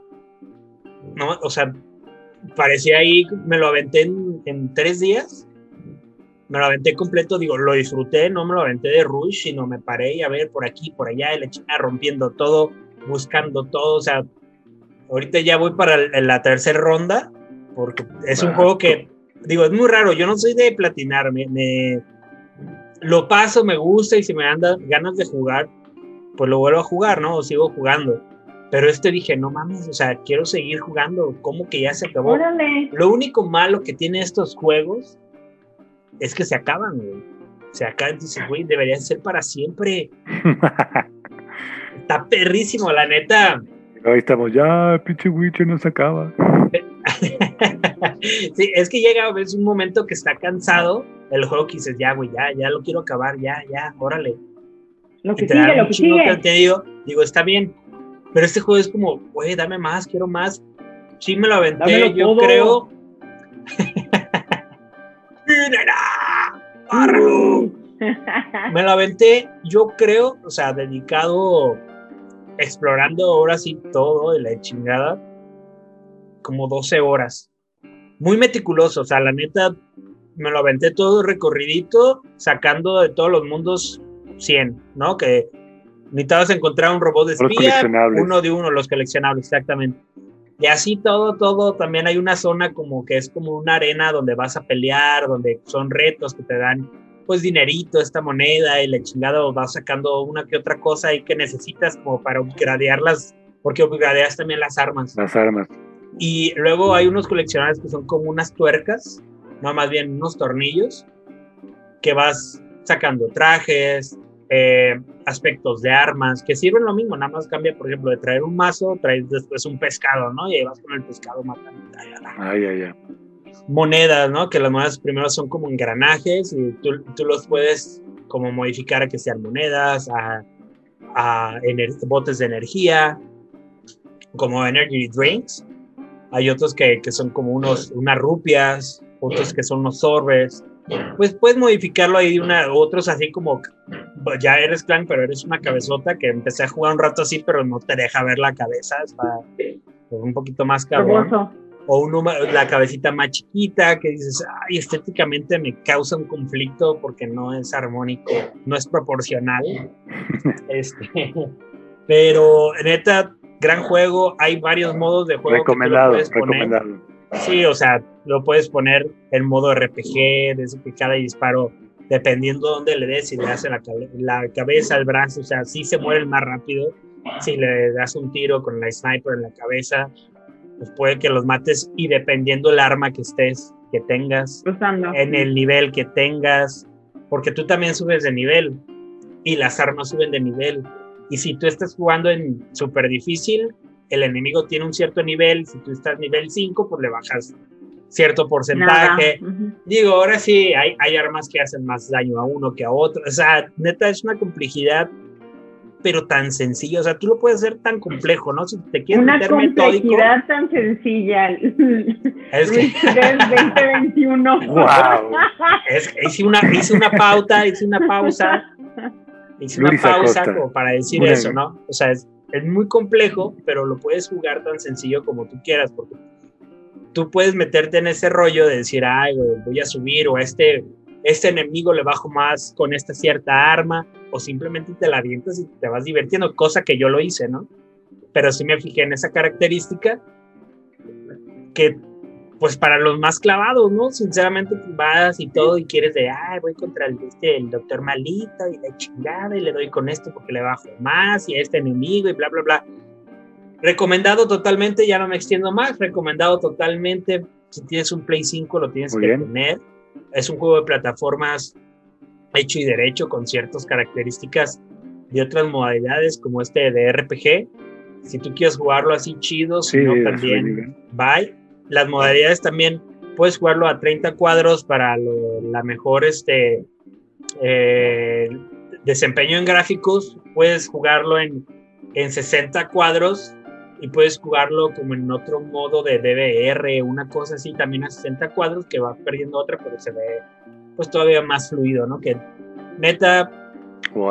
no, o sea, parecía ahí, me lo aventé en, en tres días me lo aventé completo, digo, lo disfruté, no me lo aventé de rush, sino me paré y a ver por aquí, por allá, y le rompiendo todo, buscando todo, o sea, ahorita ya voy para la tercera ronda, porque es un juego que, digo, es muy raro, yo no soy de platinar, me, lo paso, me gusta y si me anda ganas de jugar, pues lo vuelvo a jugar, ¿no? O sigo jugando. Pero este dije, no mames, o sea, quiero seguir jugando, ¿cómo que ya se acabó? Lo único malo que tiene estos juegos es que se acaban, güey. Se acaban, dices, güey, deberían ser para siempre. [LAUGHS] Está perrísimo, la neta. Ahí estamos, ya, pinche Witcher no se acaba. [LAUGHS] sí, es que llega a veces un momento que está cansado el juego que dices, ya, güey, ya, ya lo quiero acabar, ya, ya, órale. Lo que sigue, lo que sigue. Te digo, digo, está bien, pero este juego es como, güey, dame más, quiero más. Sí me lo aventé, yo creo. [LAUGHS] me lo aventé, yo creo, o sea, dedicado, explorando ahora sí todo de la chingada, como 12 horas. Muy meticuloso, o sea, la neta, me lo aventé todo recorridito, sacando de todos los mundos 100, ¿no? Que necesitabas encontrar un robot de espía, uno de uno, los coleccionables, exactamente. Y así todo, todo, también hay una zona como que es como una arena donde vas a pelear, donde son retos que te dan pues dinerito, esta moneda y la chingada vas sacando una que otra cosa ahí que necesitas como para upgradearlas, porque upgradeas también las armas. Las armas. Y luego hay unos coleccionables que son como unas tuercas, no más bien unos tornillos, que vas sacando trajes, eh, aspectos de armas que sirven lo mismo, nada más cambia, por ejemplo, de traer un mazo, traes después un pescado, ¿no? Y ahí vas con el pescado matando. Ay, ay, ay. Monedas, ¿no? Que las monedas primero son como engranajes y tú, tú los puedes como modificar a que sean monedas, a, a botes de energía, como energy drinks. Hay otros que, que son como unos, unas rupias, otros que son unos sorbes pues puedes modificarlo ahí una, otros así como ya eres clan, pero eres una cabezota que empecé a jugar un rato así, pero no te deja ver la cabeza, está pues, un poquito más cabrón. O un, la cabecita más chiquita que dices, ay, estéticamente me causa un conflicto porque no es armónico, no es proporcional. [LAUGHS] este, pero neta, gran juego, hay varios modos de juego. Recomendado, que recomendado. Sí, o sea, lo puedes poner en modo RPG, desde que cada disparo, dependiendo dónde le des, si le das en la, cabeza, el brazo, o sea, sí se mueren más rápido. Si le das un tiro con la sniper en la cabeza, pues puede que los mates y dependiendo el arma que estés, que tengas, en el nivel que tengas, porque tú también subes de nivel y las armas suben de nivel. Y si tú estás jugando en súper difícil, el enemigo tiene un cierto nivel, si tú estás nivel 5, pues le bajas cierto porcentaje. Digo, ahora sí, hay, hay armas que hacen más daño a uno que a otro. O sea, neta, es una complejidad, pero tan sencilla. O sea, tú lo puedes hacer tan complejo, ¿no? Si te quieres una complejidad tan sencilla. Es que... 2021. Wow. [LAUGHS] Es, hice, una, hice una pauta, hice una pausa. [LAUGHS] Hice una pausa como para decir eso, ¿no? O sea, es, es muy complejo, pero lo puedes jugar tan sencillo como tú quieras, porque tú puedes meterte en ese rollo de decir, ay, voy a subir, o a este, este enemigo le bajo más con esta cierta arma, o simplemente te la avientas y te vas divirtiendo, cosa que yo lo hice, ¿no? Pero sí me fijé en esa característica que pues para los más clavados, ¿no? Sinceramente vas y todo y quieres de, ay, voy contra el, este, el doctor malito y la chingada y le doy con esto porque le bajo más y a este enemigo y bla, bla, bla. Recomendado totalmente, ya no me extiendo más, recomendado totalmente, si tienes un Play 5 lo tienes que tener. Es un juego de plataformas hecho y derecho con ciertas características de otras modalidades como este de RPG. Si tú quieres jugarlo así chido, si no también, bye las modalidades también puedes jugarlo a 30 cuadros para la mejor este, eh, desempeño en gráficos, puedes jugarlo en, en 60 cuadros y puedes jugarlo como en otro modo de DVR, una cosa así, también a 60 cuadros que va perdiendo otra, pero se ve pues todavía más fluido, ¿no? Que neta,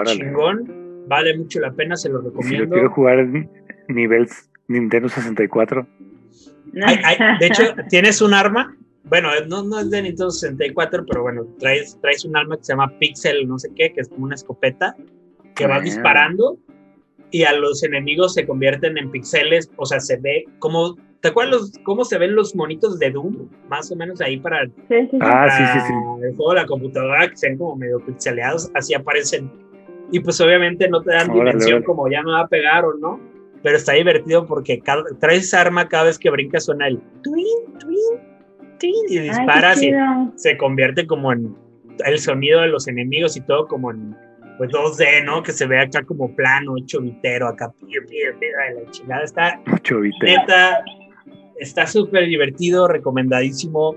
chingón, vale mucho la pena, se lo recomiendo. Si quiero jugar en nivel Nintendo 64, de hecho, [LAUGHS] tienes un arma bueno, no, no es de Nintendo 64, pero bueno, traes, traes un arma que se llama Pixel, no sé qué, que es como una escopeta, que vas Ah. disparando y a los enemigos se convierten en pixeles, o sea, se ve como, ¿te acuerdas los- cómo se ven los monitos de Doom? Más o menos ahí para, Sí, sí, sí. Ah, sí, sí, para sí. el juego de la computadora, que se ven como medio pixeleados, así aparecen. Y pues obviamente no te dan Órale, dimensión órale. como ya me va a pegar o no, pero está divertido porque cada, traes esa arma cada vez que brinca suena el twin, twin, twin, y Ay, disparas y se convierte como en el sonido de los enemigos y todo como en pues 2D, ¿no? Que se ve acá como plano, hecho vitero, acá piu, piu, ay, la chingada está Mucho vite. neta, está súper divertido, recomendadísimo.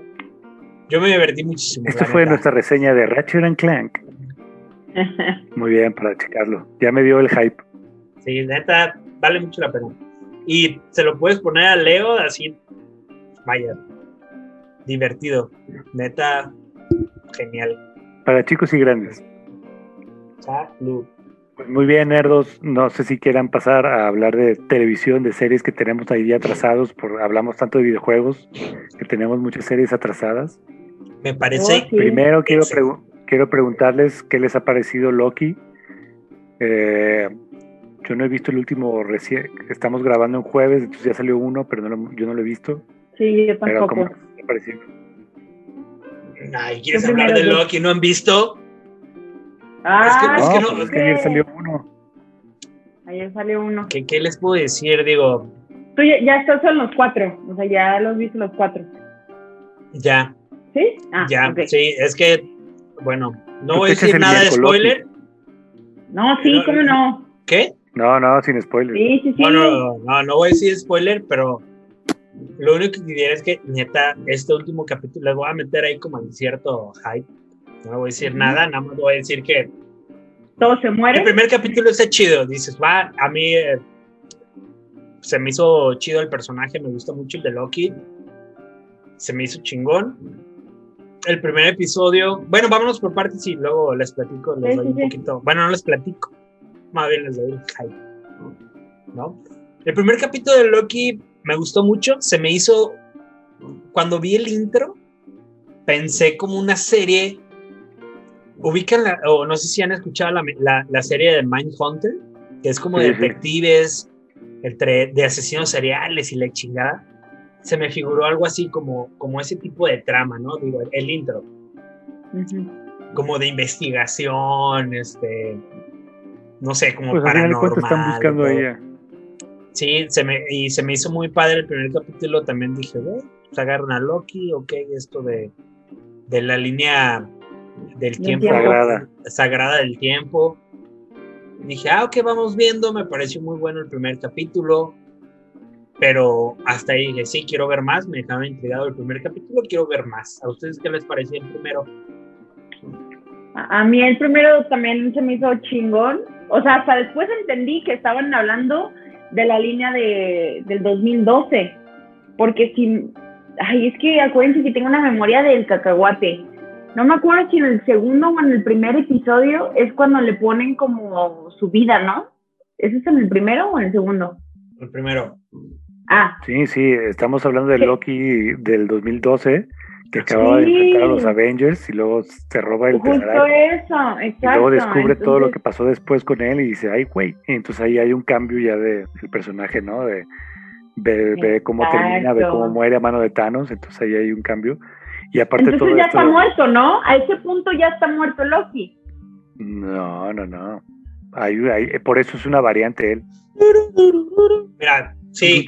Yo me divertí muchísimo. Esto la fue neta. nuestra reseña de Ratchet and Clank. [LAUGHS] Muy bien, para checarlo. Ya me dio el hype. Sí, neta, vale mucho la pena. Y se lo puedes poner a Leo así, vaya, divertido. Neta, genial. Para chicos y grandes. Salud. Pues muy bien, nerdos. No sé si quieran pasar a hablar de televisión, de series que tenemos ahí atrasados. Por, hablamos tanto de videojuegos que tenemos muchas series atrasadas. Me parece Oh, sí. Primero quiero, pregu- quiero preguntarles qué les ha parecido Loki. Eh, yo no he visto el último recién. Estamos grabando en jueves, entonces ya salió uno, pero no lo- yo no lo he visto. Sí, yo Pero ¿cómo tampoco. Ay, ¿quieres Yo hablar de yo- Loki? ¿No han visto? Ah, Es que- es No, que no- pues es que ayer salió uno. Ayer salió uno. ¿Qué, qué les puedo decir? Digo, Tú ya, ya estás en los cuatro. O sea, ya los viste los cuatro. ya, ¿Sí? Ah, ya, sí, es que, bueno, no voy a decir nada de spoiler. No, sí, No, cómo no. ¿Qué? No, no, sin spoilers. Sí, sí, sí. Bueno, no, no voy a decir spoiler, pero lo único que diría es que, neta, este último capítulo, les voy a meter ahí como en cierto hype. No voy a decir nada, nada más voy a decir que Todos se el mueren. primer capítulo está chido. Dices, va, a mí eh, se me hizo chido el personaje, me gusta mucho el de Loki. Se me hizo chingón. El primer episodio, bueno, vámonos por partes y luego les platico, les Sí, doy sí, un sí. poquito. Bueno, no les platico, más bien les doy el hype. ¿No? El primer capítulo de Loki me gustó mucho, se me hizo, cuando vi el intro, pensé como una serie ubican la, o no sé si han escuchado la, la, la serie de Mindhunter, que es como de sí. detectives, entre, de asesinos seriales y la chingada. Se me figuró algo así como, como ese tipo de trama, ¿no? Digo, el, el intro, como de investigación, este, no sé, como Pues paranormal. están buscando a todo. ella. Sí, se me, y se me hizo muy padre el primer capítulo. También dije, ve, pues agarran a Loki, ok, esto de, de la línea del tiempo. Sagrada. sagrada del tiempo. Dije, ah, ok, vamos viendo. Me pareció muy bueno el primer capítulo. Pero hasta ahí dije, sí, quiero ver más. Me dejaron intrigado el primer capítulo, quiero ver más. ¿A ustedes qué les pareció el primero? A a mí el primero también se me hizo chingón. O sea, hasta después entendí que estaban hablando de la línea de, del 2012. Porque si. Ay, es que acuérdense que tengo una memoria del cacahuate. No me acuerdo si en el segundo o en el primer episodio es cuando le ponen como su vida, ¿no? ¿Eso es en el primero o en el segundo? El primero. Ah, Sí, sí, estamos hablando de. Loki del 2012, que Sí. acababa de enfrentar a los Avengers y luego se roba el justo eso, exacto. Y luego descubre todo lo que pasó después con él y dice, ay, güey. Y entonces ahí hay un cambio ya de, del personaje, ¿no? De ve, ve cómo termina, ve cómo muere a mano de Thanos, entonces ahí hay un cambio. Y aparte Entonces todo ya esto... está muerto, ¿no? A ese punto ya está muerto Loki. No, no, no. Ahí, ahí- por eso es una variante él. Mira, sí,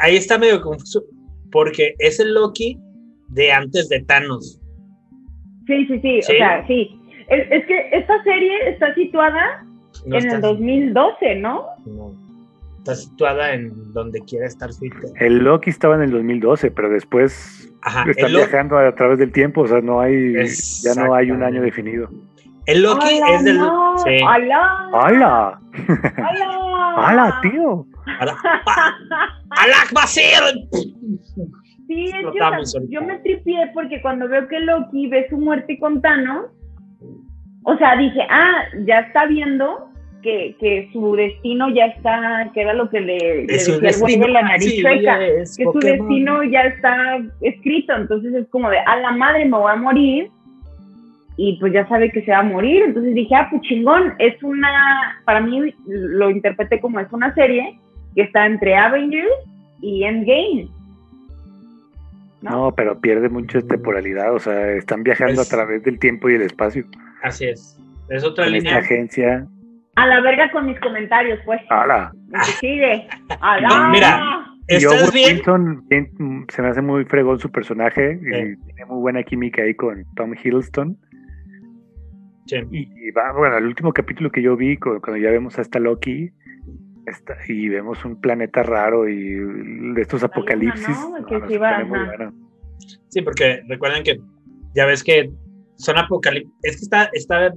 ahí está medio confuso. Porque es el Loki de antes de Thanos. Sí, sí, sí, Sí. o sea, sí. Es, es que esta serie está situada No en está- el 2012, ¿no? no. Está situada en donde quiera estar Twitter. El Loki estaba en el 2012, pero después Ajá, Lo- viajando a través del tiempo, o sea, no hay, ya no hay un año definido. el Loki ¡Hala, es del. no! Sí. ¡Hala! ¡Hala! ¡Hala! [LAUGHS] ¡Hala, tío! Ahora- ¡Alak Basir! Sí, es que, o Explotamos sea, ahorita. yo me tripié porque cuando veo que Loki ve su muerte con Thanos, o sea, dije, ah, ya está viendo que, que su destino ya está, que era lo que le, le decía el güey de destino, la nariz sí, que su destino ya está escrito, entonces es como de, a la madre me voy a morir, y pues ya sabe que se va a morir, entonces dije, ah, pues chingón, es una, para mí lo interpreté como es una serie que está entre Avengers y Endgame. No, pero pierde mucho de temporalidad, o sea, están viajando Es- a través del tiempo y el espacio. Así es. Es otra Con esta línea. agencia. A la verga con mis comentarios, pues. ¡Hala! Sigue. A la- No, mira, Y ¿Estás bien? Wilson bien, mm, se me hace muy fregón su personaje Sí. y tiene muy buena química ahí con Tom Hiddleston. Sí. Y, y va, bueno, el último capítulo que yo vi, cu- cuando ya vemos a esta Loki, está- y vemos un planeta raro y de estos luna, apocalipsis. Sí, porque recuerden que ya ves que son apocalipsis. Es que está, está.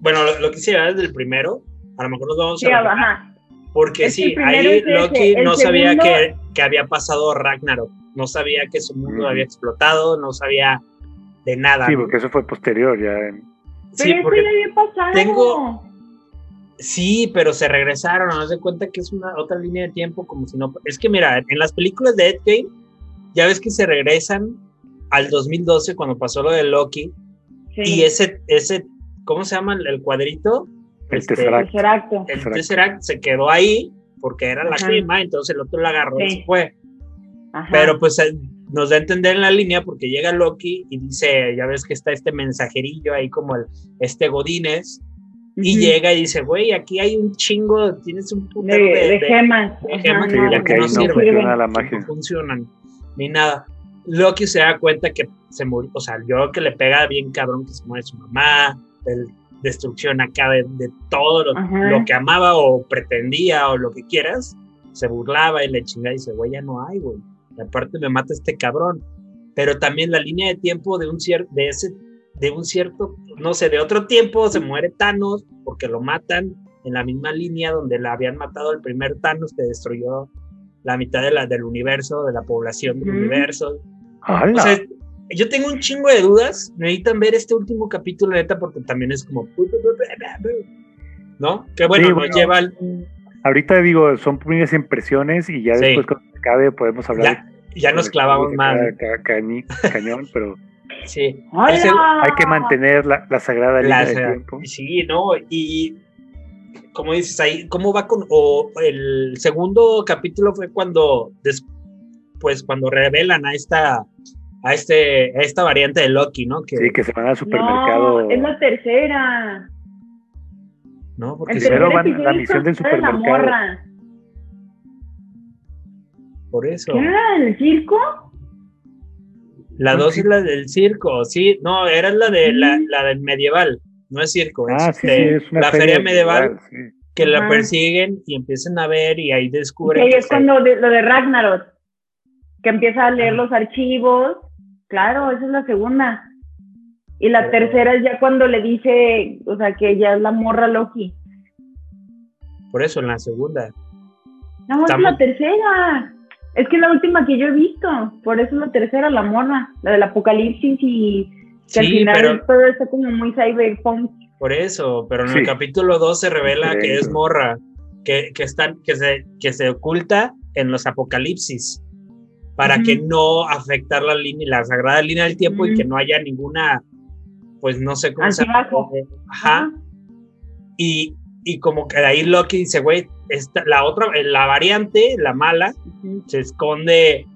Bueno, lo, lo que desde el primero, a lo mejor nos vamos Sí, a. retomar, ajá. Porque Es sí, ahí Loki no sabía segundo- que, que había pasado Ragnarok. No sabía que su mundo había explotado, no sabía de nada. Sí, ¿no? porque eso fue posterior ya. en- Sí, Pero porque ya había pasado. tengo- Sí, pero se regresaron, no se cuenta que es una otra línea de tiempo, como si no. Es que mira, en las películas de Endgame, ya ves que se regresan al 2012 cuando pasó lo de Loki, Sí. y ese, ese, ¿cómo se llama el, cuadrito? El Este, Tesseract. Tesseracto. El Tesseract. Se quedó ahí porque era la clima, entonces el otro lo agarró y Sí. se fue. Ajá. Pero pues eh, nos da a entender en la línea porque llega Loki y dice, ya ves que está este mensajerillo ahí como el, este Godínez, y llega y dice, güey, aquí hay un chingo, tienes un de, putero de, de de- gemas. de gemas Sí, que no no sirven. funciona la que magia. no funcionan, ni nada. Loki se da cuenta que se murió, o sea, yo que le pega bien cabrón que se muere su mamá, del- destrucción acá de, de todo lo, que amaba o pretendía o lo que quieras, se burlaba y le chingaba y dice, güey, ya no hay, güey. Aparte me mata este cabrón. Pero también la línea de tiempo de un cierto, de ese, de un cierto, no sé, de otro tiempo se muere Thanos porque lo matan en la misma línea donde la habían matado el primer Thanos que destruyó la mitad de la, del universo, de la población del universo. ¡Hala! O sea, yo tengo un chingo de dudas. Necesitan ver este último capítulo, neta, porque también es como. ¿No? Que bueno, Sí, nos lleva al. Ahorita digo, son primeras impresiones y ya Sí. después cuando acabe podemos hablar. Ya, ya nos clavamos más. cañón, pero Sí. Hay que mantener la, la sagrada línea del tiempo. sí, ¿no? Y. Como dices ahí, ¿cómo va con.? O el segundo capítulo fue cuando. des- pues cuando revelan a esta. A, este, a esta variante de Loki, ¿no? Que, Sí, que se van al supermercado. No, es la tercera. ¿no? Porque El se- Primero van a la misión del supermercado. morra. por eso. ¿Qué era el circo? La dos es la del circo, sí, no, era la de la, del medieval, no es circo, es, Ah, sí, sí, es una la feria, medieval sí. que la persiguen y empiezan a ver y ahí descubren ahí que es cuando de- lo de Ragnarok. Que empieza a leer Ajá. los archivos. Claro, esa es la segunda. Y la Pero- tercera es ya cuando le dice, o sea, que ya es la morra Loki. por eso en la segunda. No, es Estamos- la tercera. Es que es la última que yo he visto. Por eso es la tercera, la morra. La del apocalipsis y que al final pero todo está como muy cyberpunk. por eso, pero en Sí. el capítulo 2 se revela Sí, que es morra, que, que están, que se, que se oculta en los apocalipsis para que no afectar la línea, la sagrada línea del tiempo y que no haya ninguna, pues no sé cómo se llama. Ajá. Y, y como que de ahí Loki dice, güey, esta- la otra, la variante, la mala, se esconde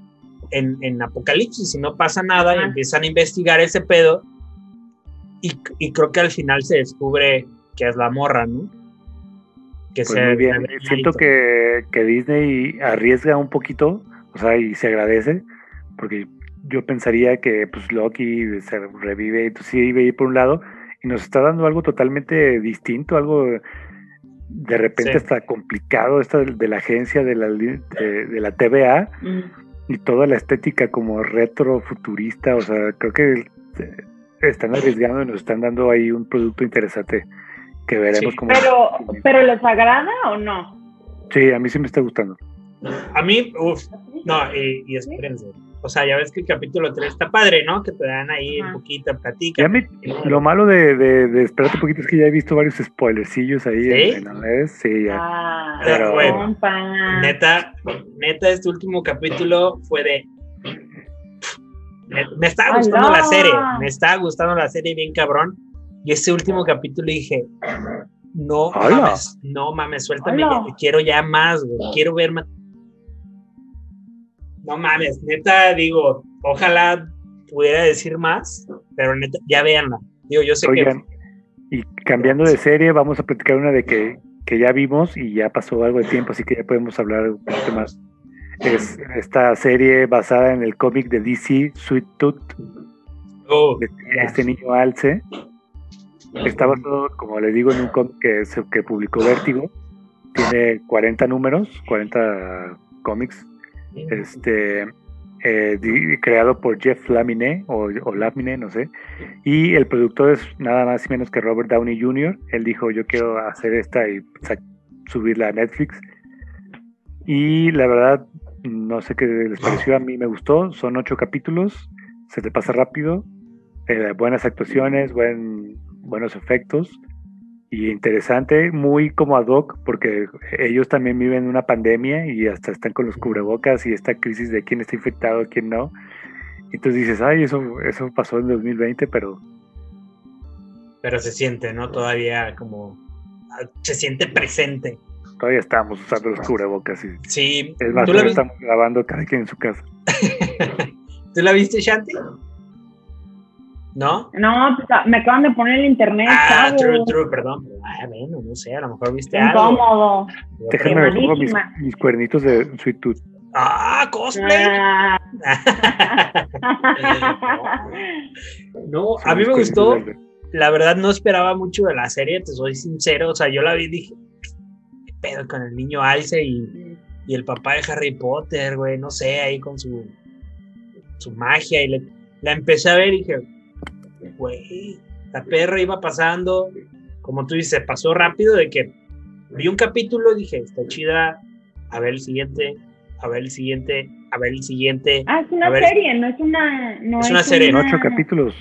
en, en Apocalipsis y no pasa nada y empiezan a investigar ese pedo y, y creo que al final se descubre que es la morra, ¿no? Que Pues se muy bien. y Siento que, que Disney arriesga un poquito, o sea, y se agradece, porque yo pensaría que pues Loki se revive, entonces sí iba a ir por un lado, y nos está dando algo totalmente distinto, algo de repente Sí. hasta complicado, esta de, de la agencia de la, de, de la TVA Mm. y toda la estética como retro futurista, o sea, creo que eh, están arriesgando y nos están dando ahí un producto interesante que veremos Sí. cómo. Pero, pero ¿les agrada o no? Sí, a mí sí me está gustando. A mí, uff, no, y, y espérense. O sea, ya ves que el capítulo 3 está padre, ¿no? Que te dan ahí un poquito, platica. Ya me- lo malo de, de, de esperarte un poquito es que ya he visto varios spoilercillos ahí. ¿Sí? en- en sí, ya. Ah, Pero bueno. Neta, neta, este último capítulo fue de. Me, me estaba gustando la serie, me estaba gustando la serie bien cabrón. Y ese último capítulo dije, no mames, no mames, suéltame, quiero ya más, güey, quiero ver más. No mames, neta, digo, ojalá pudiera decir más, pero neta, ya véanla. Digo, yo sé Oigan, y cambiando de serie, vamos a platicar una de que, que ya vimos y ya pasó algo de tiempo, así que ya podemos hablar un poquito más. Es esta serie basada en el cómic de DC, Sweet Tooth, que. Oh, de este niño alce. Está basado, como les digo, en un cómic que, se- que publicó Vértigo. Tiene 40 números, 40 cómics. Este, eh, creado por Jeff Lamine o, Lamine, no sé. Y el productor es nada más y menos que Robert Downey Jr. Él dijo, yo quiero hacer esta y subirla a Netflix. Y la verdad, no sé qué les pareció, a mí me gustó. Son ocho capítulos, se te pasa rápido. eh, buenas actuaciones, buen, buenos efectos. Y interesante, muy como ad hoc, porque ellos también viven una pandemia y hasta están con los cubrebocas y esta crisis de quién está infectado, quién no. Entonces dices, ay, eso, eso pasó en 2020, pero pero se siente, ¿no? Todavía como. ah, Se siente presente. todavía estamos usando los cubrebocas. Y, Sí. es más, ¿Tú la, todavía estamos grabando cada quien en su casa. [LAUGHS] ¿Tú la viste, Shanti? ¿No? No, pues, ah, me acaban de poner el internet, Ah, true, true, perdón. Ah, bueno, no sé, a lo mejor viste algo. Incómodo. Déjame ver pongo mis, cuernitos de Sweet Tooth. Ah, cosplay. Ah. [LAUGHS] no, a mí me gustó. La verdad no esperaba mucho de la serie, te soy sincero. O sea, yo la vi y dije, ¿qué pedo con el niño Alce y, y el papá de Harry Potter, güey? No sé, ahí con su, su magia. Y le- la empecé a ver y dije, güey, la perra iba pasando. Como tú dices, pasó rápido de que vi un capítulo y dije, está chida, a ver el siguiente, a ver el siguiente, a ver el siguiente. Ah, es A una ver. serie, no es una. No Es una serie. En ocho capítulos.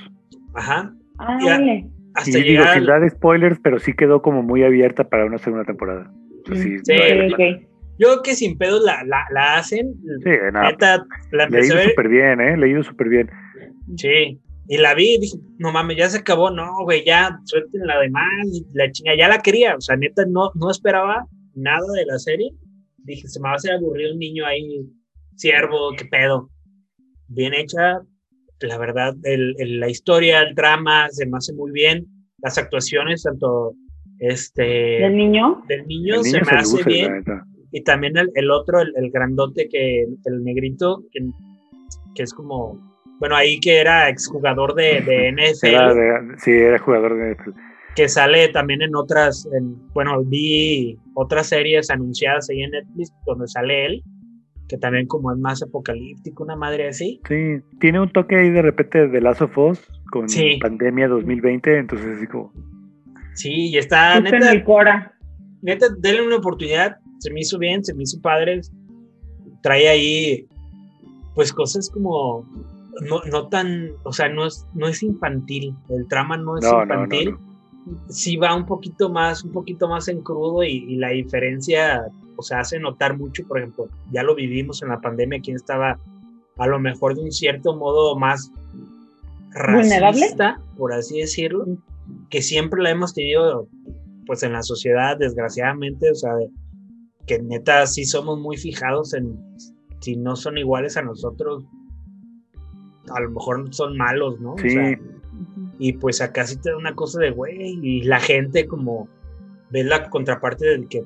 Ajá. Ah, Ya. vale. Hasta Y digo, sin dar spoilers, pero sí quedó como muy abierta para una segunda temporada. Sea, sí, Sí, no-. Yo creo que sin pedos la, la, la hacen. sí, nada, Neta, la leído súper bien, ¿eh? Leído súper bien. Sí. Y la vi y dije, no mames, ya se acabó. No, güey, ya suelten la demás. La chinga, ya la quería. O sea, neta, no, no esperaba nada de la serie. Dije, se me va a hacer aburrido un niño ahí, siervo, qué pedo. Bien hecha. La verdad, el, el- la historia, el drama, se me hace muy bien. Las actuaciones, tanto este ¿Del niño? del niño, El se niño me se hace luce, bien. Y también el, el otro, el, el grandote, que el negrito, que, que es como, bueno, ahí que era exjugador de, de NFL, Era de- sí, era jugador de NFL. que sale también en otras, en, bueno, vi otras series anunciadas ahí en Netflix donde sale él, que también como es más apocalíptico, una madre así. Sí, tiene un toque ahí de repente de Last of Us con Sí. pandemia 2020, entonces así como... Sí, y está, Justo en neta, el Cora. neta, denle una oportunidad, se me hizo bien, se me hizo padre, trae ahí, pues cosas como, no, no tan, o sea, no es, no es infantil, el trama no es No, no, no, infantil, no. sí va un poquito más, un poquito más en crudo y, y la diferencia, o sea, hace notar mucho, por ejemplo, ya lo vivimos en la pandemia, quien estaba a lo mejor de un cierto modo más ¿Vulnerable? racista, por así decirlo, que siempre la hemos tenido, pues en la sociedad, desgraciadamente, o sea, de- que neta sí somos muy fijados en si no son iguales a nosotros, a lo mejor son malos, ¿no? O Sí, sea, y pues acá sí te da una cosa de, güey, y la gente como ves la contraparte del que,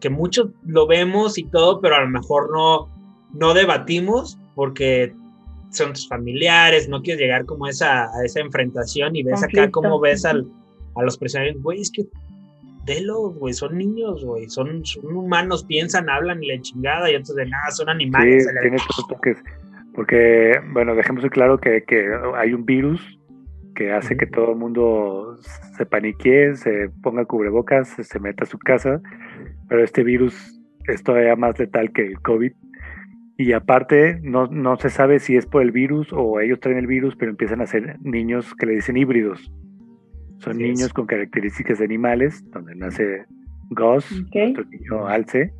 que muchos lo vemos y todo, pero a lo mejor no, no debatimos porque son tus familiares, no quieres llegar como a esa, a esa enfrentación y ves acá cómo ves al, a los personajes, güey, es que velo, güey, son niños, güey, son, son humanos, piensan, hablan y la chingada, y otros de nada, son sí, animales. tiene estos toques. Porque, bueno, dejemos claro que, que hay un virus que hace que todo el mundo se paniquee, se ponga cubrebocas, se, se meta a su casa, pero este virus es todavía más letal que el COVID Y aparte, no, no se sabe si es por el virus o ellos traen el virus, pero empiezan a ser niños que le dicen híbridos. Son Así niños es. con características de animales, donde nace Gus, Ok. otro niño Alce.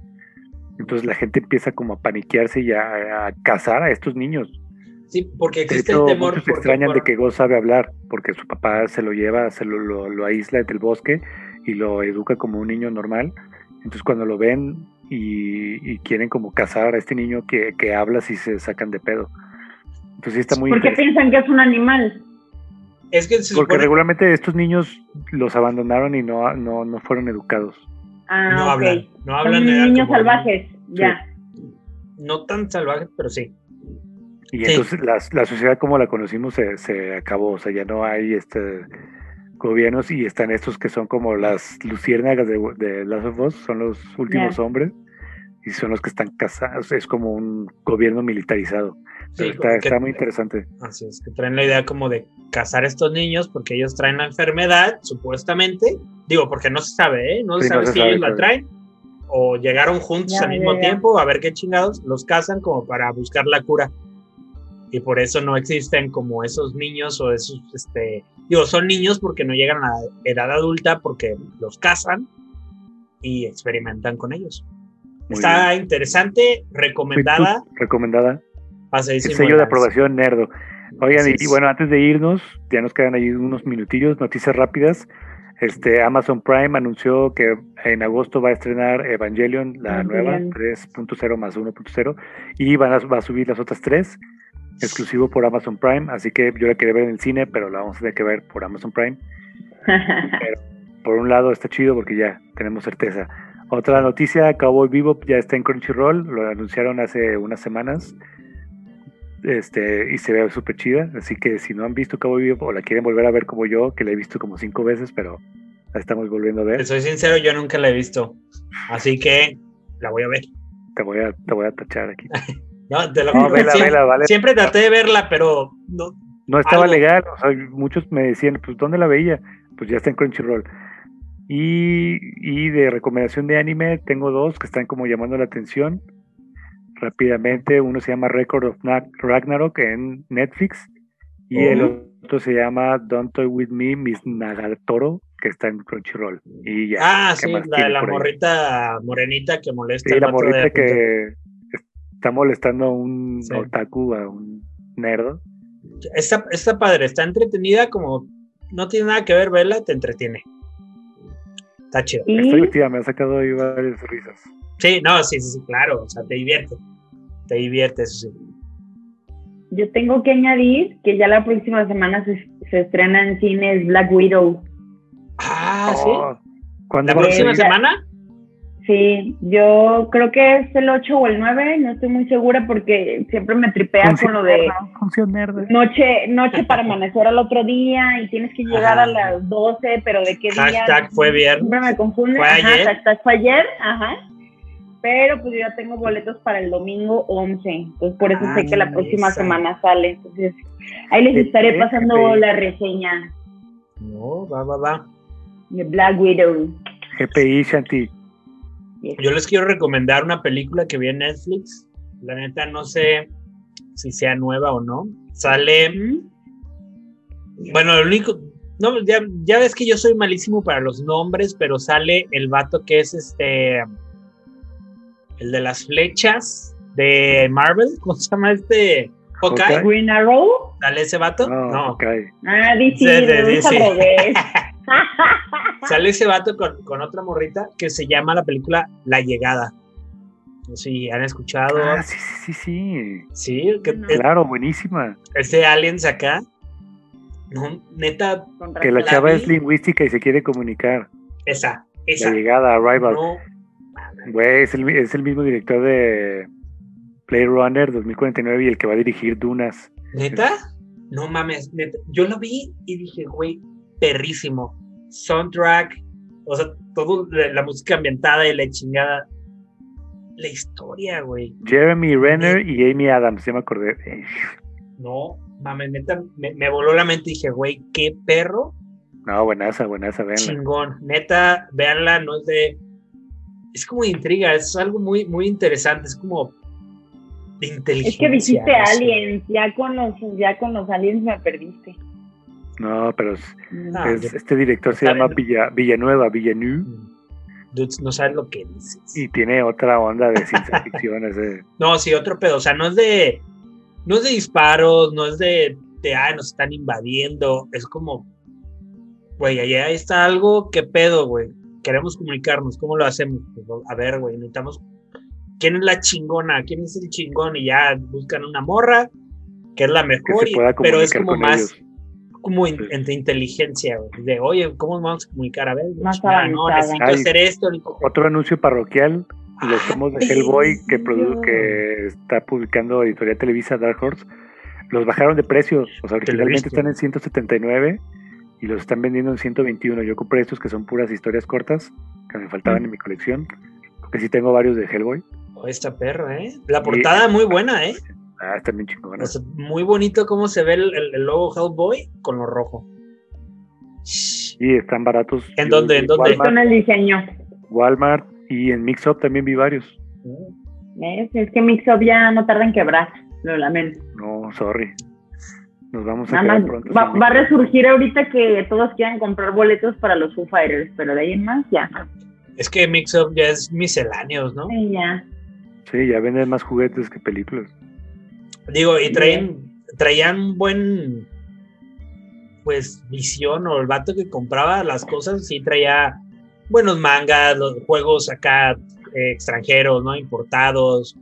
Entonces la gente empieza como a paniquearse y a, a cazar a estos niños. Sí, porque existe hecho, el temor. muchos se porque extrañan de que Gus sabe hablar, porque su papá se lo lleva, se lo, lo, lo aísla del bosque y lo educa como un niño normal. Entonces cuando lo ven y, y quieren como cazar a este niño que, que habla, si se sacan de pedo. Entonces sí está muy ¿Por qué interesante. piensan que es un animal? Es que se Porque supone regularmente estos niños los abandonaron y no, no, no fueron educados. Ah, no ok. hablan. No Son hablan. era niños como- salvajes, ya. No tan salvajes, pero sí. Y Sí. entonces la, la sociedad como la conocimos se, se acabó, o sea, ya no hay este gobiernos y están estos que son como las luciérnagas de, de Last of Us, son los últimos hombres y son los que están casados, es como un gobierno militarizado. Sí, está, como que- está muy interesante. Así es, que traen la idea como de cazar a estos niños porque ellos traen la enfermedad, supuestamente. Digo, porque no se sabe, ¿eh? No se Sí, no sabe se si sabe, ellos la traen o llegaron juntos Ya, al ya, mismo ya. tiempo a ver qué chingados, los cazan como para buscar la cura. Y por eso no existen como esos niños o esos, este, digo, son niños porque no llegan a la edad adulta porque los cazan y experimentan con ellos. Muy Está interesante, recomendada, Recomendada. pasadísimo El sello de aprobación Nerdo. Oigan, y, bueno, antes de irnos, ya nos quedan ahí unos minutillos, noticias rápidas. Este Amazon Prime anunció que en agosto va a estrenar Evangelion, la nueva, Evangelion. 3.0 más 1.0, y van a, va a subir las otras tres, exclusivo por Amazon Prime, así que yo la quería ver en el cine, pero la vamos a tener que ver por Amazon Prime. [LAUGHS] Por un lado está chido porque ya tenemos certeza. Otra noticia, Cowboy Bebop ya está en Crunchyroll, lo anunciaron hace unas semanas. Este, y se ve súper chida, así que si no han visto Cowboy Bebop o la quieren volver a ver como yo, que la he visto como cinco veces, pero la estamos volviendo a Te ver, soy sincero, yo nunca la he visto. Así que la voy a ver. te voy a, te voy a tachar aquí. [LAUGHS] No, te lo No, vela, siempre, vela, vale. siempre traté de verla, pero no. No estaba Algo. legal, o sea, muchos me decían, pues ¿dónde la veía? Pues ya está en Crunchyroll. Y, y de recomendación de anime, tengo dos que están como llamando la atención rápidamente. Uno se llama Record of Na- Ragnarok en Netflix y el otro se llama Don't Toy With Me, Miss Nagatoro, que está en Crunchyroll. Y ya. Ah, ¿qué sí, la, la morrita morenita que molesta Sí, la de morrita que está molestando a un Sí. otaku, a un nerd. Está, está padre, está entretenida, como no tiene nada que ver, vela, te entretiene. Está chido. Divertida, me ha sacado ahí varias risas. Sí, no, sí, sí, sí, claro, o sea, te divierte. Te divierte, eso sí. yo tengo que añadir que ya la próxima semana se, se estrena en cines Black Widow. Ah, sí. Oh, ¿Cuándo ¿La próxima semana? Sí, yo creo que es el 8 o el 9, no estoy muy segura porque siempre me tripea con lo de nerd. noche noche para [LAUGHS] amanecer al otro día y tienes que llegar Ajá. a las 12, pero ¿de qué día? Hashtag fue viernes. Siempre me confunde. Fue Ajá, ayer. hashtag fue ayer, ajá. Pero pues yo ya tengo boletos para el domingo 11, entonces por eso Ah, sé que la próxima belleza. semana sale. Entonces ahí les estaré pasando la reseña No, va, va, va. de Black Widow. GPI Shanti. Yes. Yo les quiero recomendar una película que vi en Netflix. La neta no sé si sea nueva o no. Sale, bueno, lo único, no, ya, ya ves que yo soy malísimo para los nombres, pero sale el vato que es este, el de las flechas de Marvel. [LAUGHS] ¿Cómo se llama este? Hawkeye. Green Arrow. ¿Sale ese vato? No, No. ok. Ah, DC, de lo dice DC. Sale ese vato con, con otra morrita que se llama la película La Llegada. No sé si han escuchado. Ah, sí, sí, sí, sí. Sí, que No. es- Claro, buenísima. ese aliens acá. No, neta, Que la La chava vi. es lingüística y se quiere comunicar. esa, esa. La llegada, Arrival. No, Güey, es el, es el mismo director de Blade Runner 2049 y el que va a dirigir Dunas. neta, no mames, neta. Yo lo vi y dije, güey, perrísimo. Soundtrack, o sea, todo la, la música ambientada y la chingada. La historia, güey. Jeremy Renner y Amy Adams, ya me acordé. No, mames, neta, me, me voló la mente y dije, güey, qué perro No, buenaza, buenaza, véanla. chingón. Neta, véanla, no es de. Es como de intriga, es algo muy, muy interesante. Es como. de inteligencia. Es que dijiste aliens, ya con los, ya con los aliens me perdiste. No, pero es- es- yo- este director se llama. Villa, Villanueva, Villeneuve, Dudes, no sabes lo que dices. y tiene otra onda de ciencia [LAUGHS] ficción. ese- No, sí, otro pedo. O sea, no es de. No es de disparos, no es de. de ah, nos están invadiendo. Es como. Güey, allá está algo. ¿Qué pedo, güey? Queremos comunicarnos. ¿Cómo lo hacemos? Pues, a ver, güey, necesitamos. ¿Quién es la chingona? ¿Quién es el chingón? Y ya buscan una morra, que es la que mejor, y- pueda pero es como con más. ellos. Como in- entre inteligencia, güey. De, oye, ¿cómo vamos a comunicar? A ver, Más chingada, no, avanzada. necesito Ay. hacer esto. Otro anuncio parroquial, los Ah, tomos de Hellboy que, produ- que está publicando Editorial Televisa Dark Horse, los bajaron de precio. O sea, originalmente están en 179 y los están vendiendo en 121. Yo compré estos que son puras historias cortas que me faltaban en mi colección. Porque sí tengo varios de Hellboy. Oh, está perro, ¿eh? La portada muy buena, ¿eh? Ah, están bien sea, muy bonito cómo se ve el, el- el logo Hellboy con lo rojo. Y están baratos. ¿En Yo- dónde? ¿En dónde? Walmart, Con el diseño. Walmart y en Mix Up también vi varios. ¿Ves? Es que Mixup ya no tarda en quebrar, lo lamento. No, sorry. Nos vamos a Nada quedar más pronto. va, a resurgir ahorita que todos quieran comprar boletos para los Foo Fighters, pero de ahí en más ya. Es que Mix Up ya es misceláneos, ¿no? Sí, ya. Sí, ya venden más juguetes que películas. Digo, y traen, traían buen, pues, visión, o el vato que compraba las cosas, sí traía buenos mangas, los juegos acá eh, extranjeros, ¿no? Importados.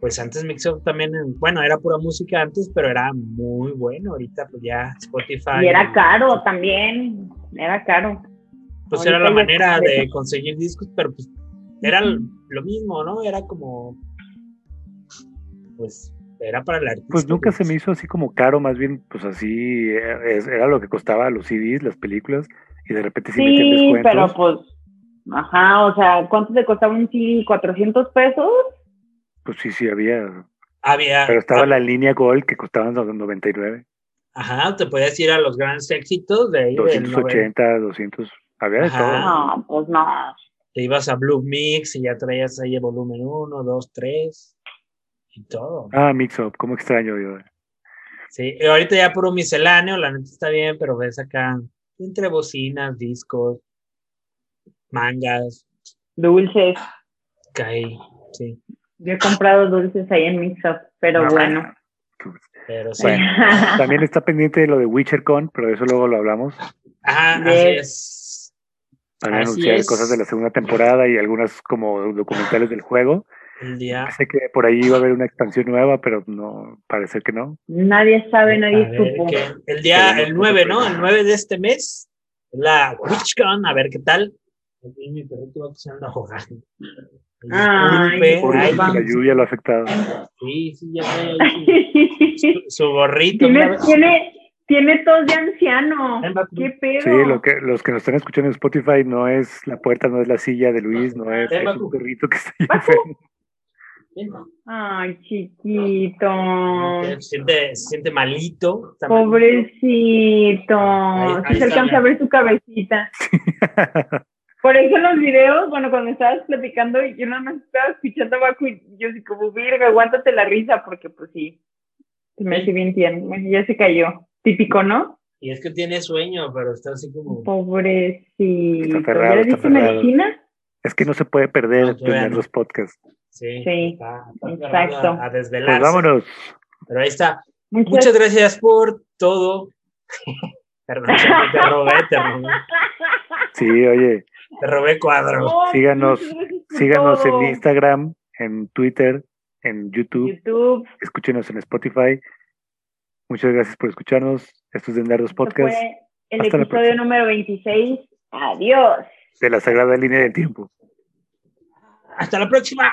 Pues antes Mix Up también, bueno, era pura música antes, pero era muy bueno. Ahorita, pues ya Spotify. Y era caro también, era caro. Pues Ahorita era la manera de conseguir discos, pero pues era lo mismo, ¿no? Era como. Pues era para el artista. Pues nunca se pues. me hizo así como caro, más bien, pues así eh, era lo que costaba los CDs, las películas, y de repente sí, metían Sí, descuentos. pero pues, ajá, o sea, ¿cuánto te costaba un CD? ¿400 pesos? Pues sí, sí había. Había. Pero estaba la línea Gold que costaban los 99, Ajá, te podías ir a los grandes éxitos de ahí. del 280, 200. Había de todo. No, pues no. Te ibas a Blue Mix y ya traías ahí el volumen 1, 2, 3 y todo. Ah, Mix Up, cómo extraño yo. Sí, y ahorita ya puro misceláneo, la neta está bien, pero ves acá entre bocinas, discos, mangas, Dulces. caí, sí. Yo he comprado dulces ahí en Mixup, pero Ah, bueno. Pero sí. Bueno, [LAUGHS] también está pendiente de lo de WitcherCon, pero eso luego lo hablamos. Ajá, así es. Van a Así anunciar es. cosas de la segunda temporada y algunas como documentales del juego. El día. Sé que por ahí iba a haber una expansión nueva, pero no, parece que no. Nadie sabe, nadie supo. el día, el 9, que ¿no? El 9 de este mes, la WitchCon, a ver qué tal. Aquí mi perrito va empezando a jugar. Ay, Por la lluvia lo ha afectado. sí, sí, ya [LAUGHS] ahí su, su gorrito. tiene, tiene, tiene tos de anciano. ¿Qué pedo? Sí, lo que, los que nos están escuchando en Spotify no es la puerta, no es la silla de Luis, no es, es un perrito que está ahí. Ay, chiquito. Se siente, se siente malito. Pobrecito. Ahí- ahí Si se alcanza a ver su cabecita. [LAUGHS] Por eso en los videos, bueno, cuando estabas platicando, yo nada más estaba escuchando a Baku y yo así como, virga, aguántate la risa, porque pues sí, se me hace bien tierno. Bueno, ya se cayó. Típico, ¿no? Y es que tiene sueño, pero está así como. Pobrecito. Está aferrado, ¿Ya le diste medicina? es que no se puede perder No, todavía tener no. los podcasts. Sí, Sí, está, está exacto. A, a desvelarse. Pues vámonos. Pero ahí está. Muchas, Muchas gracias por todo. [LAUGHS] Perdón, te robé, te robé. [LAUGHS] Sí, oye, Te robé cuadro. Oh, síganos- síganos todo. en Instagram, en Twitter, en YouTube, YouTube. escúchenos en Spotify. Muchas gracias por escucharnos. Esto es de Nerdos Esto Podcast fue el Hasta episodio número 26. Adiós. de la Sagrada Línea del Tiempo. Hasta la próxima.